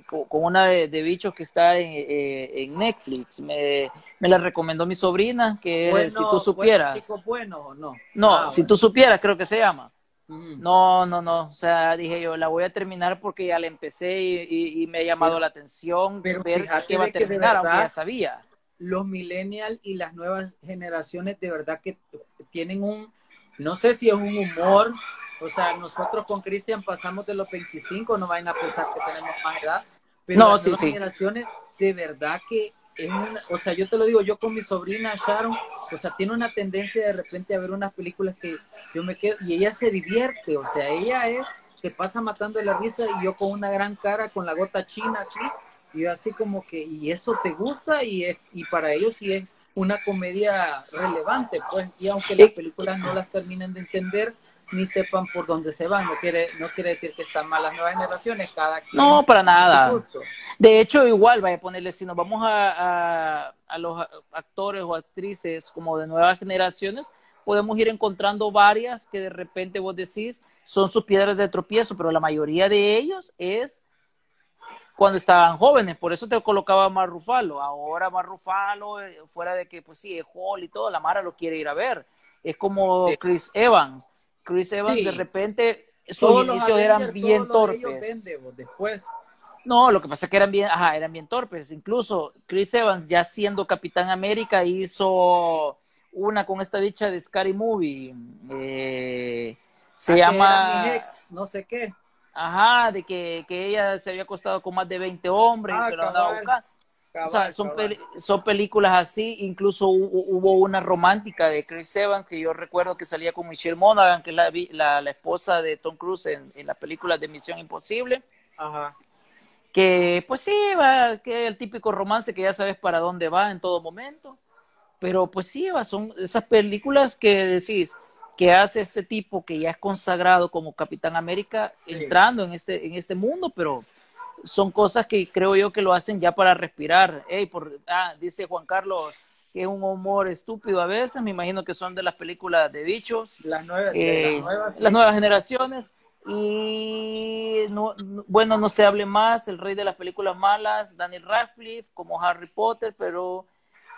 con, una de, bichos que está en, eh, Netflix. Me, la recomendó mi sobrina, que si tú supieras. Bueno, o no? No, ah, si tú supieras, creo que se llama. No, no, no. O sea, dije yo, la voy a terminar porque ya la empecé y, me ha llamado la atención ver qué va a terminar, aunque ya sabía los millennials y las nuevas generaciones de verdad que tienen un, no sé si es un humor, o sea, nosotros con Cristian pasamos de los 25, no vayan a pensar que tenemos más edad, pero no, las nuevas generaciones de verdad que es una, o sea, yo te lo digo, yo con mi sobrina Sharon, o sea, tiene una tendencia de repente a ver unas películas que yo me quedo, y ella se divierte, o sea, ella es, se pasa matando de la risa y yo con una gran cara, con la gota china aquí, y así como que, ¿y eso te gusta? Y, es, y para ellos sí es una comedia relevante, pues, y aunque las películas no las terminen de entender, ni sepan por dónde se van. No quiere, no quiere decir que están mal las nuevas generaciones, cada quien. No, para nada. De hecho, igual, vaya a ponerle, si nos vamos a, a, los actores o actrices como de nuevas generaciones, podemos ir encontrando varias que de repente vos decís son sus piedras de tropiezo, pero la mayoría de ellos es cuando estaban jóvenes, por eso te colocaba más Rufalo. Ahora más Rufalo, eh, fuera de que, pues sí, es Hall y todo, la Mara lo quiere ir a ver. Es como Chris Evans. Chris Evans, de repente, sus inicios eran bien torpes. después. No, lo que pasa es que eran bien, ajá, eran bien torpes. Incluso Chris Evans, ya siendo Capitán América, hizo una con esta dicha de Scary Movie. Eh, se ah, llama. no sé qué. Ajá, de que, que, ella se había acostado con más de 20 hombres y ah, que lo andaba buscando. o sea, son, son películas así, incluso hubo, una romántica de Chris Evans que yo recuerdo que salía con Michelle Monaghan, que es la, la, esposa de Tom Cruise en, en la película de Misión Imposible. Ajá. Que pues sí, va, que el típico romance que ya sabes para dónde va en todo momento. Pero pues sí, va, son esas películas que decís, que hace este tipo que ya es consagrado como Capitán América entrando en este, en este mundo, pero son cosas que creo yo que lo hacen ya para respirar. por, ah, dice Juan Carlos que es un humor estúpido a veces, me imagino que son de las películas de bichos, las, nuevas, eh, las, nuevas, generaciones. Y no, bueno, no se hable más, el rey de las películas malas, Daniel Radcliffe, como Harry Potter, pero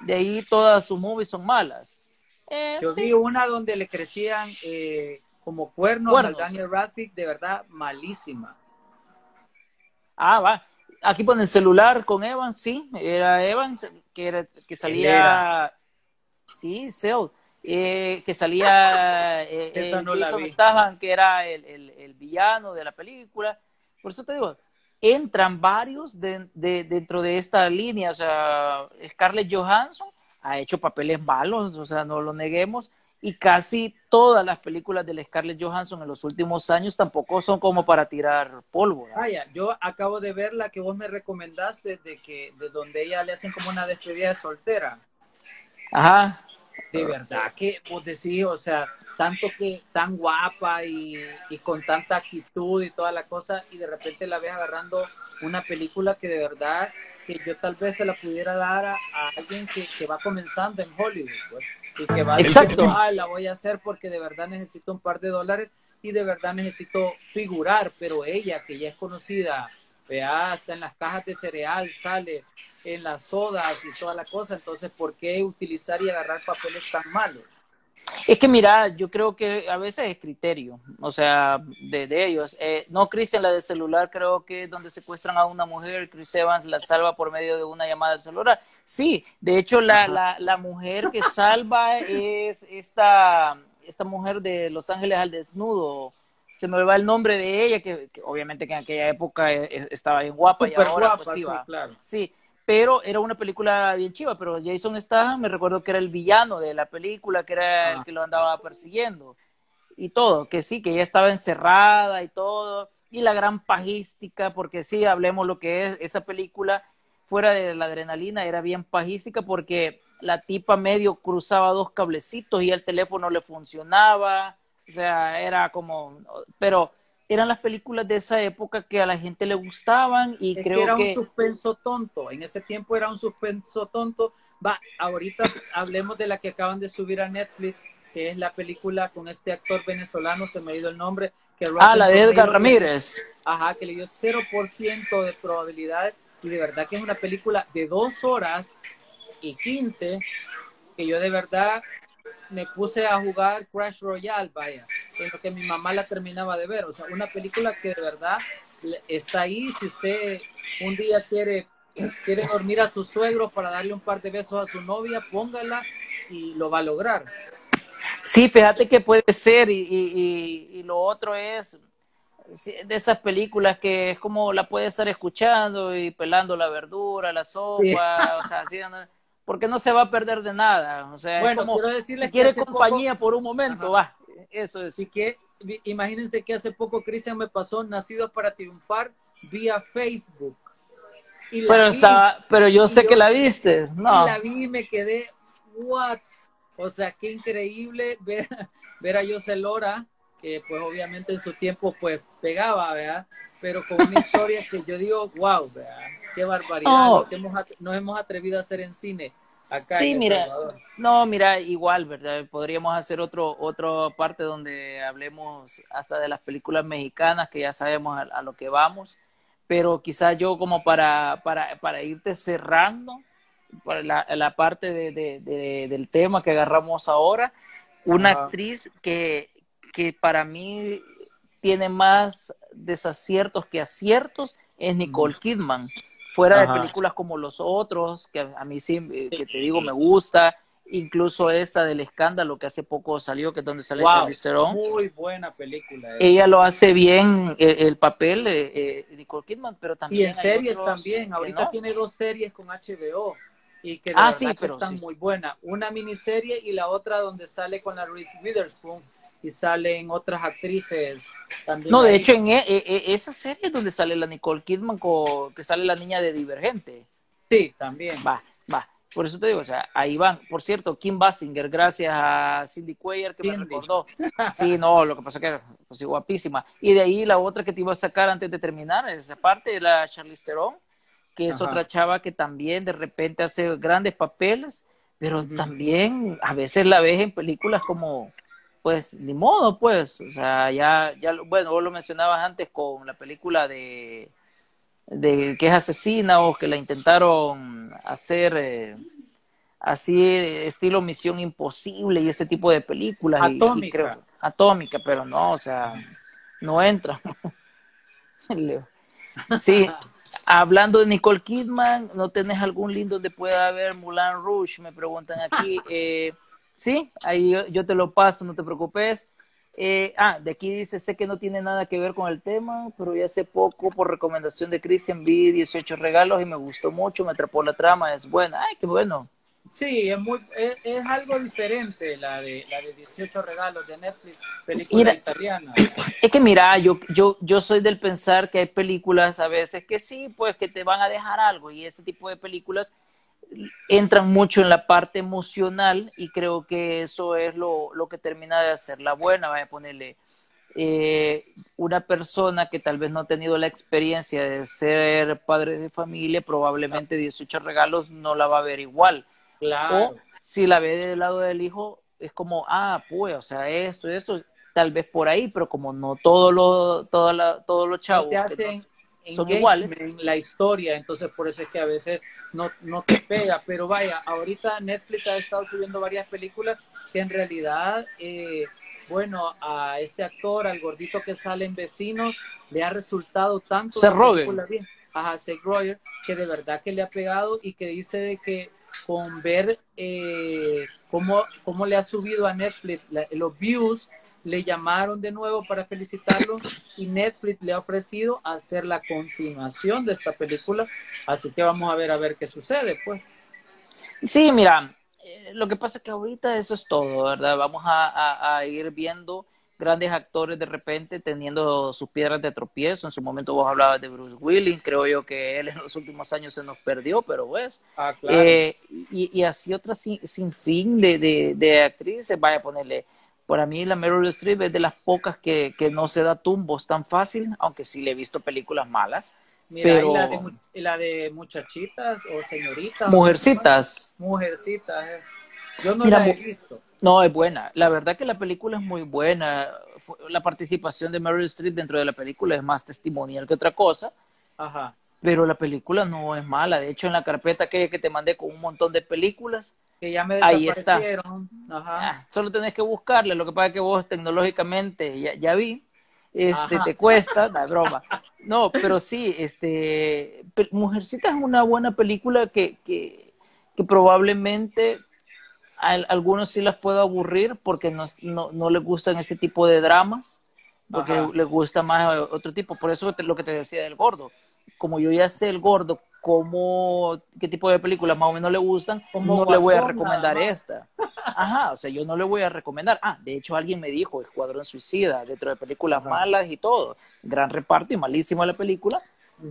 de ahí todas sus movies son malas. Eh, Yo vi una donde le crecían eh, como cuernos, a Daniel Radcliffe, de verdad malísima. Ah, va. Aquí ponen celular con Evans, sí, era Evans que, era, que salía. Sí, Cell. Eh, que salía eh, Esa no que era el, el, villano de la película. Por eso te digo, entran varios de, de, dentro de esta línea. O sea, Scarlett Johansson ha hecho papeles malos, o sea, no lo neguemos, y casi todas las películas de Scarlett Johansson en los últimos años tampoco son como para tirar polvo. Vaya, yo acabo de ver la que vos me recomendaste de que de donde ella le hacen como una despedida de soltera. Ajá. De verdad que vos decís, o sea, tanto que tan guapa y, y, con tanta actitud y toda la cosa, y de repente la ves agarrando una película que de verdad que yo tal vez se la pudiera dar a, alguien que, que, va comenzando en Hollywood, pues, y que va a decir, ah, la voy a hacer porque de verdad necesito un par de dólares y de verdad necesito figurar, pero ella que ya es conocida, vea, hasta en las cajas de cereal sale, en las sodas y toda la cosa, entonces, ¿por qué utilizar y agarrar papeles tan malos? Es que mira, yo creo que a veces es criterio, o sea, de, de ellos. Eh, no, Cristian, la de celular, creo que es donde secuestran a una mujer, Chris Evans la salva por medio de una llamada al celular. Sí, de hecho, la, la, la mujer que salva es esta, esta mujer de Los Ángeles al desnudo. Se me va el nombre de ella, que, obviamente que en aquella época eh, estaba bien guapa y ahora pues, sí, claro. sí, pero era una película bien chiva, pero Jason Statham me recuerdo que era el villano de la película, que era el ah. que lo andaba persiguiendo y todo, que sí, que ella estaba encerrada y todo, y la gran pajística, porque sí, hablemos lo que es esa película, fuera de la adrenalina, era bien pajística porque la tipa medio cruzaba dos cablecitos y el teléfono le funcionaba, o sea, era como, pero eran las películas de esa época que a la gente le gustaban y creo que era un suspenso tonto. En ese tiempo era un suspenso tonto. Va, ahorita hablemos de la que acaban de subir a Netflix, que es la película con este actor venezolano, se me ha ido el nombre. Que ah, la de Edgar Ramírez. Ajá, que le dio 0% de probabilidad y de verdad que es una película de dos horas y 15 que yo de verdad me puse a jugar Crash Royale, vaya, en lo que mi mamá la terminaba de ver. O sea, una película que de verdad está ahí. Si usted un día quiere, quiere dormir a su suegro para darle un par de besos a su novia, póngala y lo va a lograr. Sí, fíjate que puede ser. Y, y, y lo otro es de esas películas que es como la puede estar escuchando y pelando la verdura, la sopa, o sea, así porque no se va a perder de nada. O sea, bueno, quiero decirle si quiere compañía por un momento, va. Eso es. Que imagínense que hace poco Cristian me pasó Nacidos para Triunfar vía Facebook. pero estaba, pero yo sé que la viste, ¿no? Y la vi y me quedé, what? O sea, qué increíble ver, ver a José Lora, que pues obviamente en su tiempo pues pegaba, ¿verdad? Pero con una historia que yo digo, wow, ¿verdad? Qué barbaridad oh. que hemos, nos hemos atrevido a hacer en cine. Acá sí, mira, no, mira, igual, ¿verdad? Podríamos hacer otro, otra parte donde hablemos hasta de las películas mexicanas, que ya sabemos a, lo que vamos, pero quizás yo como para, para, para irte cerrando para la, la parte de, de, del tema que agarramos ahora, una actriz que, que para mí tiene más desaciertos que aciertos es Nicole Kidman fuera de películas como Los Otros, que a mí sí, eh, que te digo, me gusta, incluso esta del escándalo que hace poco salió, que es donde sale Wow, Charlize Theron. muy buena película. esa. Ella lo hace bien el, el papel, eh, eh, Nicole Kidman, pero también Y en hay series otros también. Ahorita no. tiene dos series con HBO y que de Ah, sí, que pero están sí. muy buenas. Una miniserie y la otra donde sale con la Reese Witherspoon y salen otras actrices también. No, de ahí. hecho, en e- e- e- esa serie es donde sale la Nicole Kidman, que sale la niña de Divergente. Sí, también. Va, va. Por eso te digo, o sea, ahí van. Por cierto, Kim Basinger, gracias a Cindy Cuellar que me recordó. Sí, no, lo que pasa es que pues, sí, guapísima. Y de ahí la otra que te iba a sacar antes de terminar, esa parte, la Charlize Theron, que es Ajá. otra chava que también de repente hace grandes papeles, pero también a veces la ves en películas como, pues, ni modo, pues. O sea, ya, ya, lo- bueno, vos lo mencionabas antes con la película de de que es asesina o que la intentaron hacer eh, así estilo Misión Imposible y ese tipo de películas y- y Atómica. creo- atómica pero no o sea no entra sí hablando de Nicole Kidman no tenés algún link donde pueda haber Mulan Rouge me preguntan aquí Eh, sí ahí yo, te lo paso no te preocupes eh, ah, de aquí dice, sé que no tiene nada que ver con el tema, pero ya hace poco, por recomendación de Christian, vi 18 regalos y me gustó mucho, me atrapó la trama, es buena. Ay, qué bueno. Sí, es, muy, es, es algo diferente la de, la de 18 regalos de Netflix, película Mira. italiana. Es que mira, yo, yo, yo soy del pensar que hay películas a veces que sí, pues que te van a dejar algo y ese tipo de películas entran mucho en la parte emocional y creo que eso es lo, lo que termina de hacerla buena. Vaya a ponerle eh, una persona que tal vez no ha tenido la experiencia de ser padre de familia, probablemente 18 regalos no la va a ver igual. Claro. O si la ve del lado del hijo, es como, ah, pues, o sea, esto, esto, tal vez por ahí, pero como no todo lo, toda la, todos los chavos que no- son iguales. en la historia, entonces por eso es que a veces no, no te pega, pero vaya, ahorita Netflix ha estado subiendo varias películas que en realidad, eh, bueno, a este actor, al gordito que sale en Vecinos, le ha resultado tanto Rogen. película bien, ajá, Seth Rogen, que de verdad que le ha pegado y que dice de que con ver eh, cómo, cómo le ha subido a Netflix la- los views, le llamaron de nuevo para felicitarlo y Netflix le ha ofrecido hacer la continuación de esta película, así que vamos a ver a ver qué sucede, pues. Sí, mira, eh, lo que pasa es que ahorita eso es todo, ¿verdad? Vamos a, a- a ir viendo grandes actores de repente teniendo sus piedras de tropiezo. En su momento vos hablabas de Bruce Willis, creo yo que él en los últimos años se nos perdió, pero pues, Ah, claro. Eh, y, y así otras sin, sin fin de, de, de actrices, vaya a ponerle, para mí la Meryl Streep es de las pocas que, que no se da tumbos tan fácil, aunque sí le he visto películas malas. Mira, pero- y la de, mu- y la de muchachitas o señoritas. Mujercitas, Mujercitas. eh. Yo no Mira, la he visto. no, es buena. La verdad que la película es muy buena. La participación de Meryl Streep dentro de la película es más testimonial que otra cosa, Ajá. Pero la película no es mala. De hecho, en la carpeta que, que te mandé con un montón de películas, Que ya me Ahí está. Ajá. Ah, solo tenés que buscarle. Lo que pasa es que vos tecnológicamente ya, ya vi, este, Ajá. te cuesta, no, broma. No, pero sí, este, Mujercita es una buena película que, que, que probablemente a al- algunos sí las puedo aburrir porque no, no, no les gustan ese tipo de dramas, porque Ajá. les gusta más otro tipo. Por eso te- lo que te decía del gordo. Como yo ya sé el gordo, cómo, qué tipo de películas más o menos le gustan, Como no le voy a recomendar esta. Ajá, o sea, yo no le voy a recomendar. Ah, de hecho alguien me dijo, Escuadrón Suicida, dentro de películas Ajá. malas y todo. Gran reparto y malísima la película,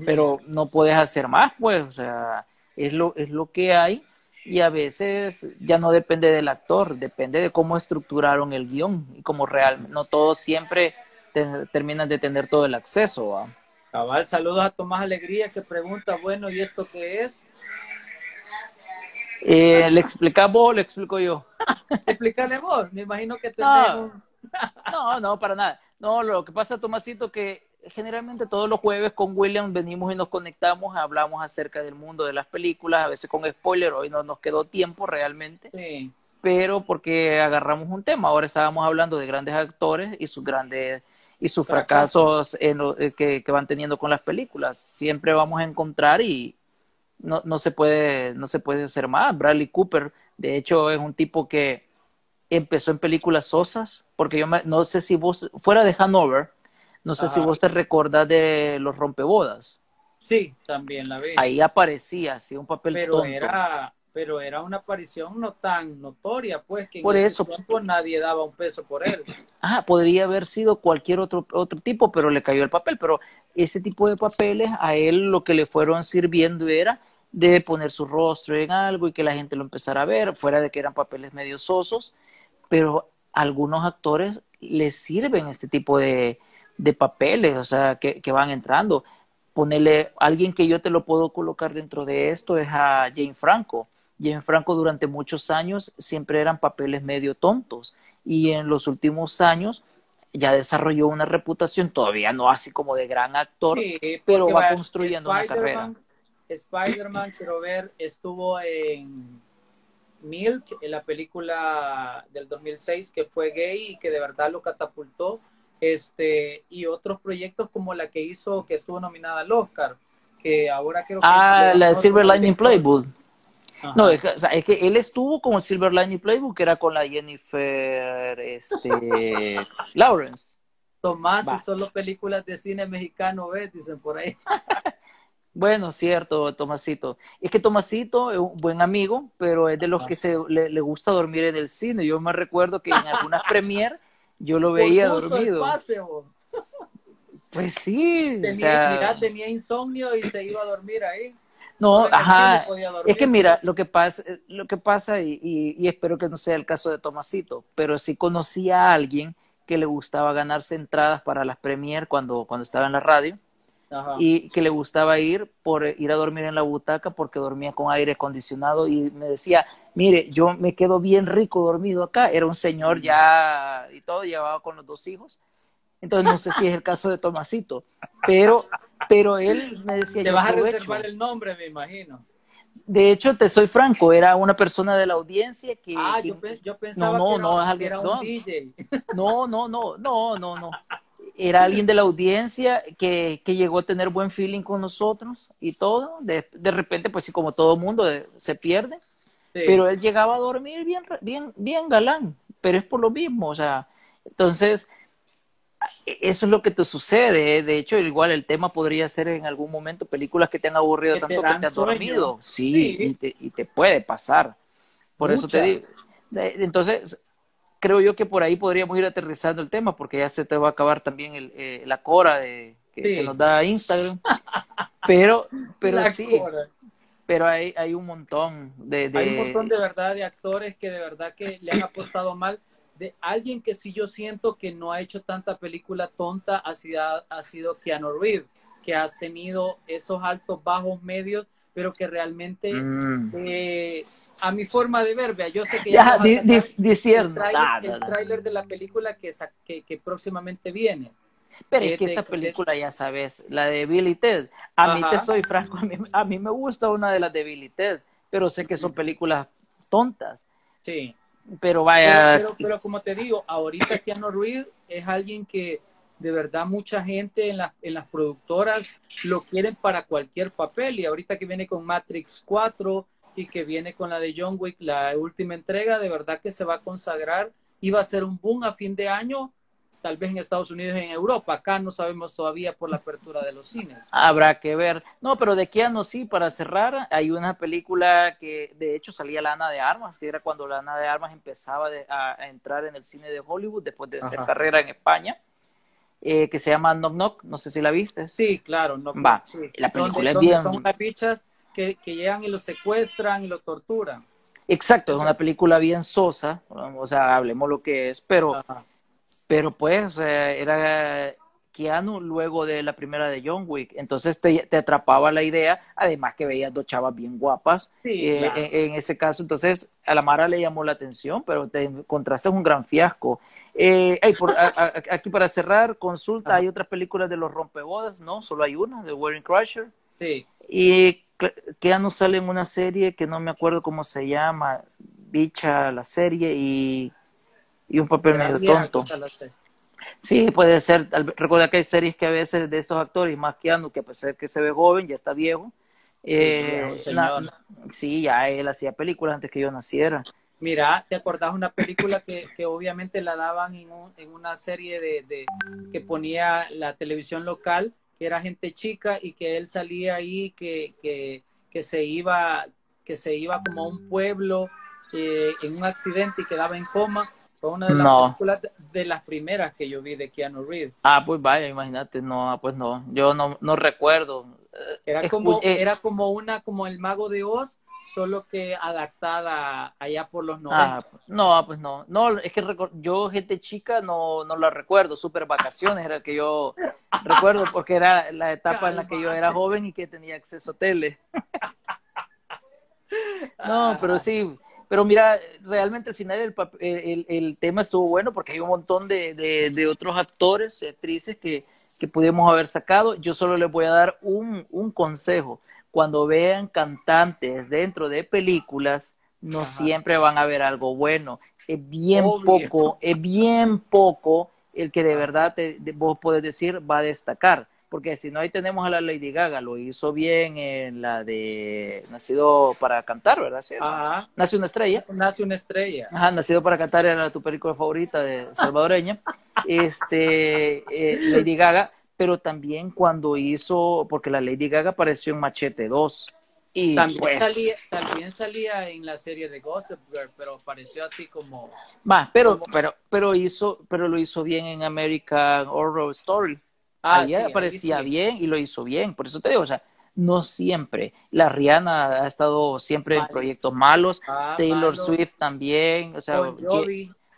pero no puedes hacer más, pues, o sea, es lo, es lo que hay y a veces ya no depende del actor, depende de cómo estructuraron el guion y cómo real, no todos siempre te- terminan de tener todo el acceso. ¿va? Cabal, saludos a Tomás Alegría que pregunta, bueno, ¿y esto qué es? Eh, ¿Le explicamos o le explico yo? Explícale vos, me imagino que un- No, no, para nada. No, lo que pasa, Tomasito, que generalmente todos los jueves con William venimos y nos conectamos, hablamos acerca del mundo de las películas, a veces con spoiler, hoy no nos quedó tiempo realmente, Sí. pero porque agarramos un tema. Ahora estábamos hablando de grandes actores y sus grandes y sus fracasos en lo- eh, que, que van teniendo con las películas. Siempre vamos a encontrar y no, no se puede no se puede hacer más. Bradley Cooper De hecho, es un tipo que empezó en películas sosas, porque yo no sé si vos, fuera de Hanover, no sé si vos te recordás de Los Rompebodas. Sí, también la vi. Ahí aparecía, sí, un papel pero Era, pero era una aparición no tan notoria, pues, que en por ese eso, tiempo nadie daba un peso por él. Ah, podría haber sido cualquier otro, otro tipo, pero le cayó el papel. Pero ese tipo de papeles, a él lo que le fueron sirviendo era de poner su rostro en algo y que la gente lo empezara a ver, fuera de que eran papeles medio sosos, pero algunos actores les sirven este tipo de, de papeles, o sea, que, que van entrando. Ponerle alguien que yo te lo puedo colocar dentro de esto es a Jane Franco. Jane Franco durante muchos años siempre eran papeles medio tontos y en los últimos años ya desarrolló una reputación, todavía no así como de gran actor, Sí, pero va construyendo una carrera. Spider-Man- quiero ver, estuvo en Milk, en la película del 2006 que fue gay y que de verdad lo catapultó. Este, y otros proyectos como la que hizo, que estuvo nominada al Oscar, que ahora creo que... Ah, la Silver director. Playbook. Ajá. No, es que, o sea, es que él estuvo con el Silver Lining Playbook, que era con la Jennifer este, Lawrence. Tomás, Va. y solo películas de cine mexicano, ¿ves? Dicen por ahí. Bueno, cierto, Tomasito. Es que Tomasito es un buen amigo, pero es de los que se, le, le gusta dormir en el cine. Yo me recuerdo que en algunas premier yo lo veía el dormido. pase. Pues sí, o Tenía, sea, mira, tenía insomnio y se iba a dormir ahí. No, ajá. Es que mira, lo que pasa, lo que pasa y, y- y espero que no sea el caso de Tomasito, pero sí conocí a alguien que le gustaba ganarse entradas para las premier cuando, cuando estaba en la radio Ajá. y que le gustaba ir por ir a dormir en la butaca porque dormía con aire acondicionado y me decía, mire, yo me quedo bien rico dormido acá. Era un señor ya y todo, llevaba con los dos hijos. Entonces no sé si es el caso de Tomasito, pero, pero él me decía, Te vas a reservar el nombre, me imagino. De hecho, te soy franco, era una persona de la audiencia que... Ah, que- yo, yo pensaba no, que, era, no, es alguien- era un no. DJ. No, no, no, no, no, no. Era alguien de la audiencia que, que llegó a tener buen feeling con nosotros y todo. De, de repente, pues sí, como todo mundo eh, se pierde. Sí. Pero él llegaba a dormir bien, bien, bien galán. Pero es por lo mismo, o sea. Entonces, eso es lo que te sucede. ¿eh? De hecho, igual el tema podría ser en algún momento películas que te han aburrido Que tanto que te sueño. dormido. Sí, Sí. Y, te, y te puede pasar. Por eso te digo. Entonces, creo yo que por ahí podríamos ir aterrizando el tema, porque ya se te va a acabar también el, eh, la cora de, que, Sí. que nos da Instagram. Pero, pero La sí, cora. pero hay, hay un montón de, de- Hay un montón de verdad de actores que de verdad que le han apostado mal. De alguien que sí yo siento que no ha hecho tanta película tonta ha sido, ha sido Keanu Reeves, que has tenido esos altos, bajos, medios, pero que realmente Mm. eh, a mi forma de ver, vea, yo sé que Ya, no va a di- sacar di- el tráiler de la película que, sa- que, que próximamente viene. Pero que es que de- esa película, ya sabes, la de Ted, a mí te soy franco, a mí, a mí me gusta una de las de Ted, pero sé que son películas tontas. Sí. Pero vaya, pero, pero como te digo, ahorita Keanu Reeves es alguien que de verdad mucha gente en, las en las productoras lo quieren para cualquier papel. Y ahorita que viene con Matrix 4 y que viene con la de John Wick, la última entrega, de verdad que se va a consagrar y va a ser un boom a fin de año, tal vez en Estados Unidos y en Europa. Acá no sabemos todavía por la apertura de los cines. Habrá que ver. No, pero de Keanu sí, para cerrar, hay una película que de hecho salía la Ana de Armas, que era cuando la Ana de Armas empezaba de- a, a entrar en el cine de Hollywood después de hacer Ajá. carrera en España, eh, que se llama Knock Knock, no sé si la viste. Sí, claro. No, Va, sí. la película es bien- Son unas bichas que, que llegan y los secuestran y los torturan. Exacto, es una película bien sosa, o sea, hablemos lo que es, pero, Ajá. Pero pues eh, era Keanu luego de la primera de John Wick, entonces te, te atrapaba la idea, además que veías dos chavas bien guapas, Sí, eh, claro. en, en ese caso, entonces a la Mara le llamó la atención, pero te encontraste un gran fiasco. Eh, por, a- a- aquí para cerrar, consulta, Ajá. hay otras películas de los rompebodas, ¿no? Solo hay una, de Wedding Crusher. Sí. Y Keanu sale en una serie que no me acuerdo cómo se llama, Bicha la serie y, y un papel medio tonto. Sí, puede ser. Recuerda que hay series que a veces de estos actores, más Keanu, que a pesar de que se ve joven, ya está viejo. Eh, sí, ya él hacía películas antes que yo naciera. Mira, ¿te acordás una película que, que obviamente la daban en, en una serie de, de, que ponía la televisión local, que era gente chica y que él salía ahí, que, que, que se iba, que se iba como a un pueblo eh, en un accidente y quedaba en coma? Fue una de las películas de las primeras que yo vi de Keanu Reeves. Ah, pues vaya, imagínate, no, pues no, yo no, no recuerdo. Era como, eh, era como una, como el mago de Oz, solo que adaptada allá por los 90. Ah, no, pues no. No, es que yo, gente chica, no, no la recuerdo. Super vacaciones era el que yo recuerdo porque era la etapa en la que yo era joven y que tenía acceso a tele. no, pero sí. Pero mira, realmente al final el, el, el, tema estuvo bueno porque hay un montón de, de, de otros actores, actrices que, que pudimos haber sacado. Yo solo les voy a dar un, un consejo cuando vean cantantes dentro de películas, no siempre van a ver algo bueno. Es bien poco, es bien poco el que de verdad te, vos podés decir va a destacar. Porque si no, ahí tenemos a la Lady Gaga, lo hizo bien en la de Nacido para cantar, ¿verdad? Sí, Nace una estrella. Nace una estrella. Ajá, Nacido para cantar era tu película favorita de salvadoreña. este, eh, Lady Gaga pero también cuando hizo, porque la Lady Gaga apareció en Machete 2. Y también, pues salía, también salía en la serie de Gossip Girl, pero apareció así como... Va, pero, pero, pero, hizo, pero lo hizo bien en American Horror Story. Ah, ahí aparecía bien y lo hizo bien. Por eso te digo, o sea, no siempre. La Rihanna ha estado siempre en proyectos malos. Ah, Taylor Swift también. O sea,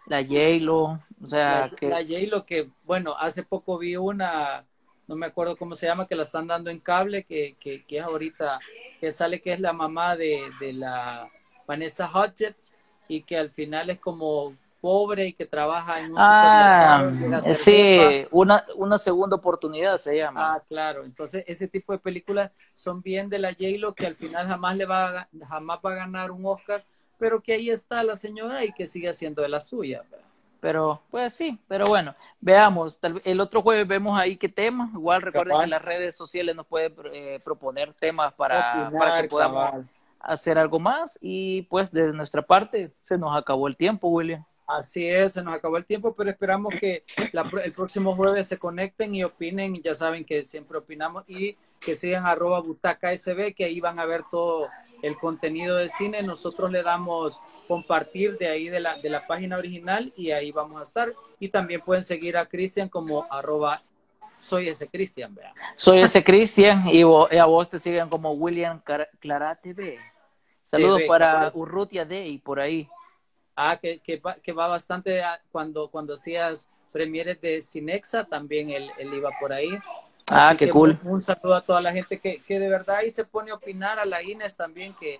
la J-Lo. O sea, la, que... la J-Lo que, bueno, hace poco vi una, no me acuerdo cómo se llama, que la están dando en cable, que, que, que es ahorita, que sale que es la mamá de, de la Vanessa Hudgens y que al final es como pobre y que trabaja en un ah, sí, una, una segunda oportunidad se llama. Ah, claro. Entonces, ese tipo de películas son bien de la J-Lo que al final jamás le va a, jamás va a ganar un Oscar, pero que ahí está la señora y que sigue haciendo de la suya. Pero, pues sí, pero bueno, veamos. El otro jueves vemos ahí qué tema. Igual recuerden que las redes sociales nos pueden eh, proponer temas para, para que podamos hacer algo más. Y pues de nuestra parte se nos acabó el tiempo, William. Así es, se nos acabó el tiempo, pero esperamos que el próximo jueves se conecten y opinen. Ya saben que siempre opinamos y que sigan arroba butaca SB, que ahí van a ver todo el contenido de cine. Nosotros le damos compartir de ahí de la, de la página original y ahí vamos a estar. Y también pueden seguir a Cristian como arroba soy ese Cristian, vea. Soy ese Cristian y, a vos te siguen como William Clara TV. Saludos para Urrutia Day por ahí. Ah, que, que, va, que va bastante cuando, cuando hacías premieres de Cinexa, también él, él iba por ahí. ah, qué cool. Un, saludo a toda la gente que, que de verdad ahí se pone a opinar, a la Inés también, que,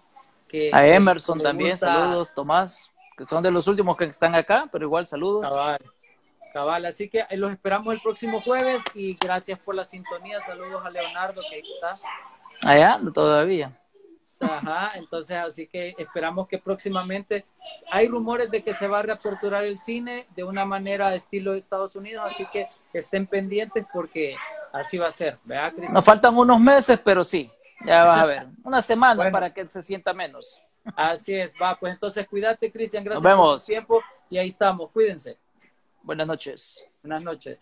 a Emerson también, saludos, Tomás, que son de los últimos que están acá, pero igual saludos. Cabal, cabal, así que los esperamos el próximo jueves y gracias por la sintonía, saludos a Leonardo que está. Allá todavía. Ajá, entonces así que esperamos que próximamente hay rumores de que se va a reaperturar el cine de una manera estilo de Estados Unidos, así que estén pendientes porque así va a ser, ¿verdad, Nos faltan unos meses, pero sí, ya vas a ver. Una semana para que se sienta menos. Así es, va. Pues entonces cuídate, Cristian. Gracias por tu tiempo. Y ahí estamos. Cuídense. Buenas noches. Buenas noches.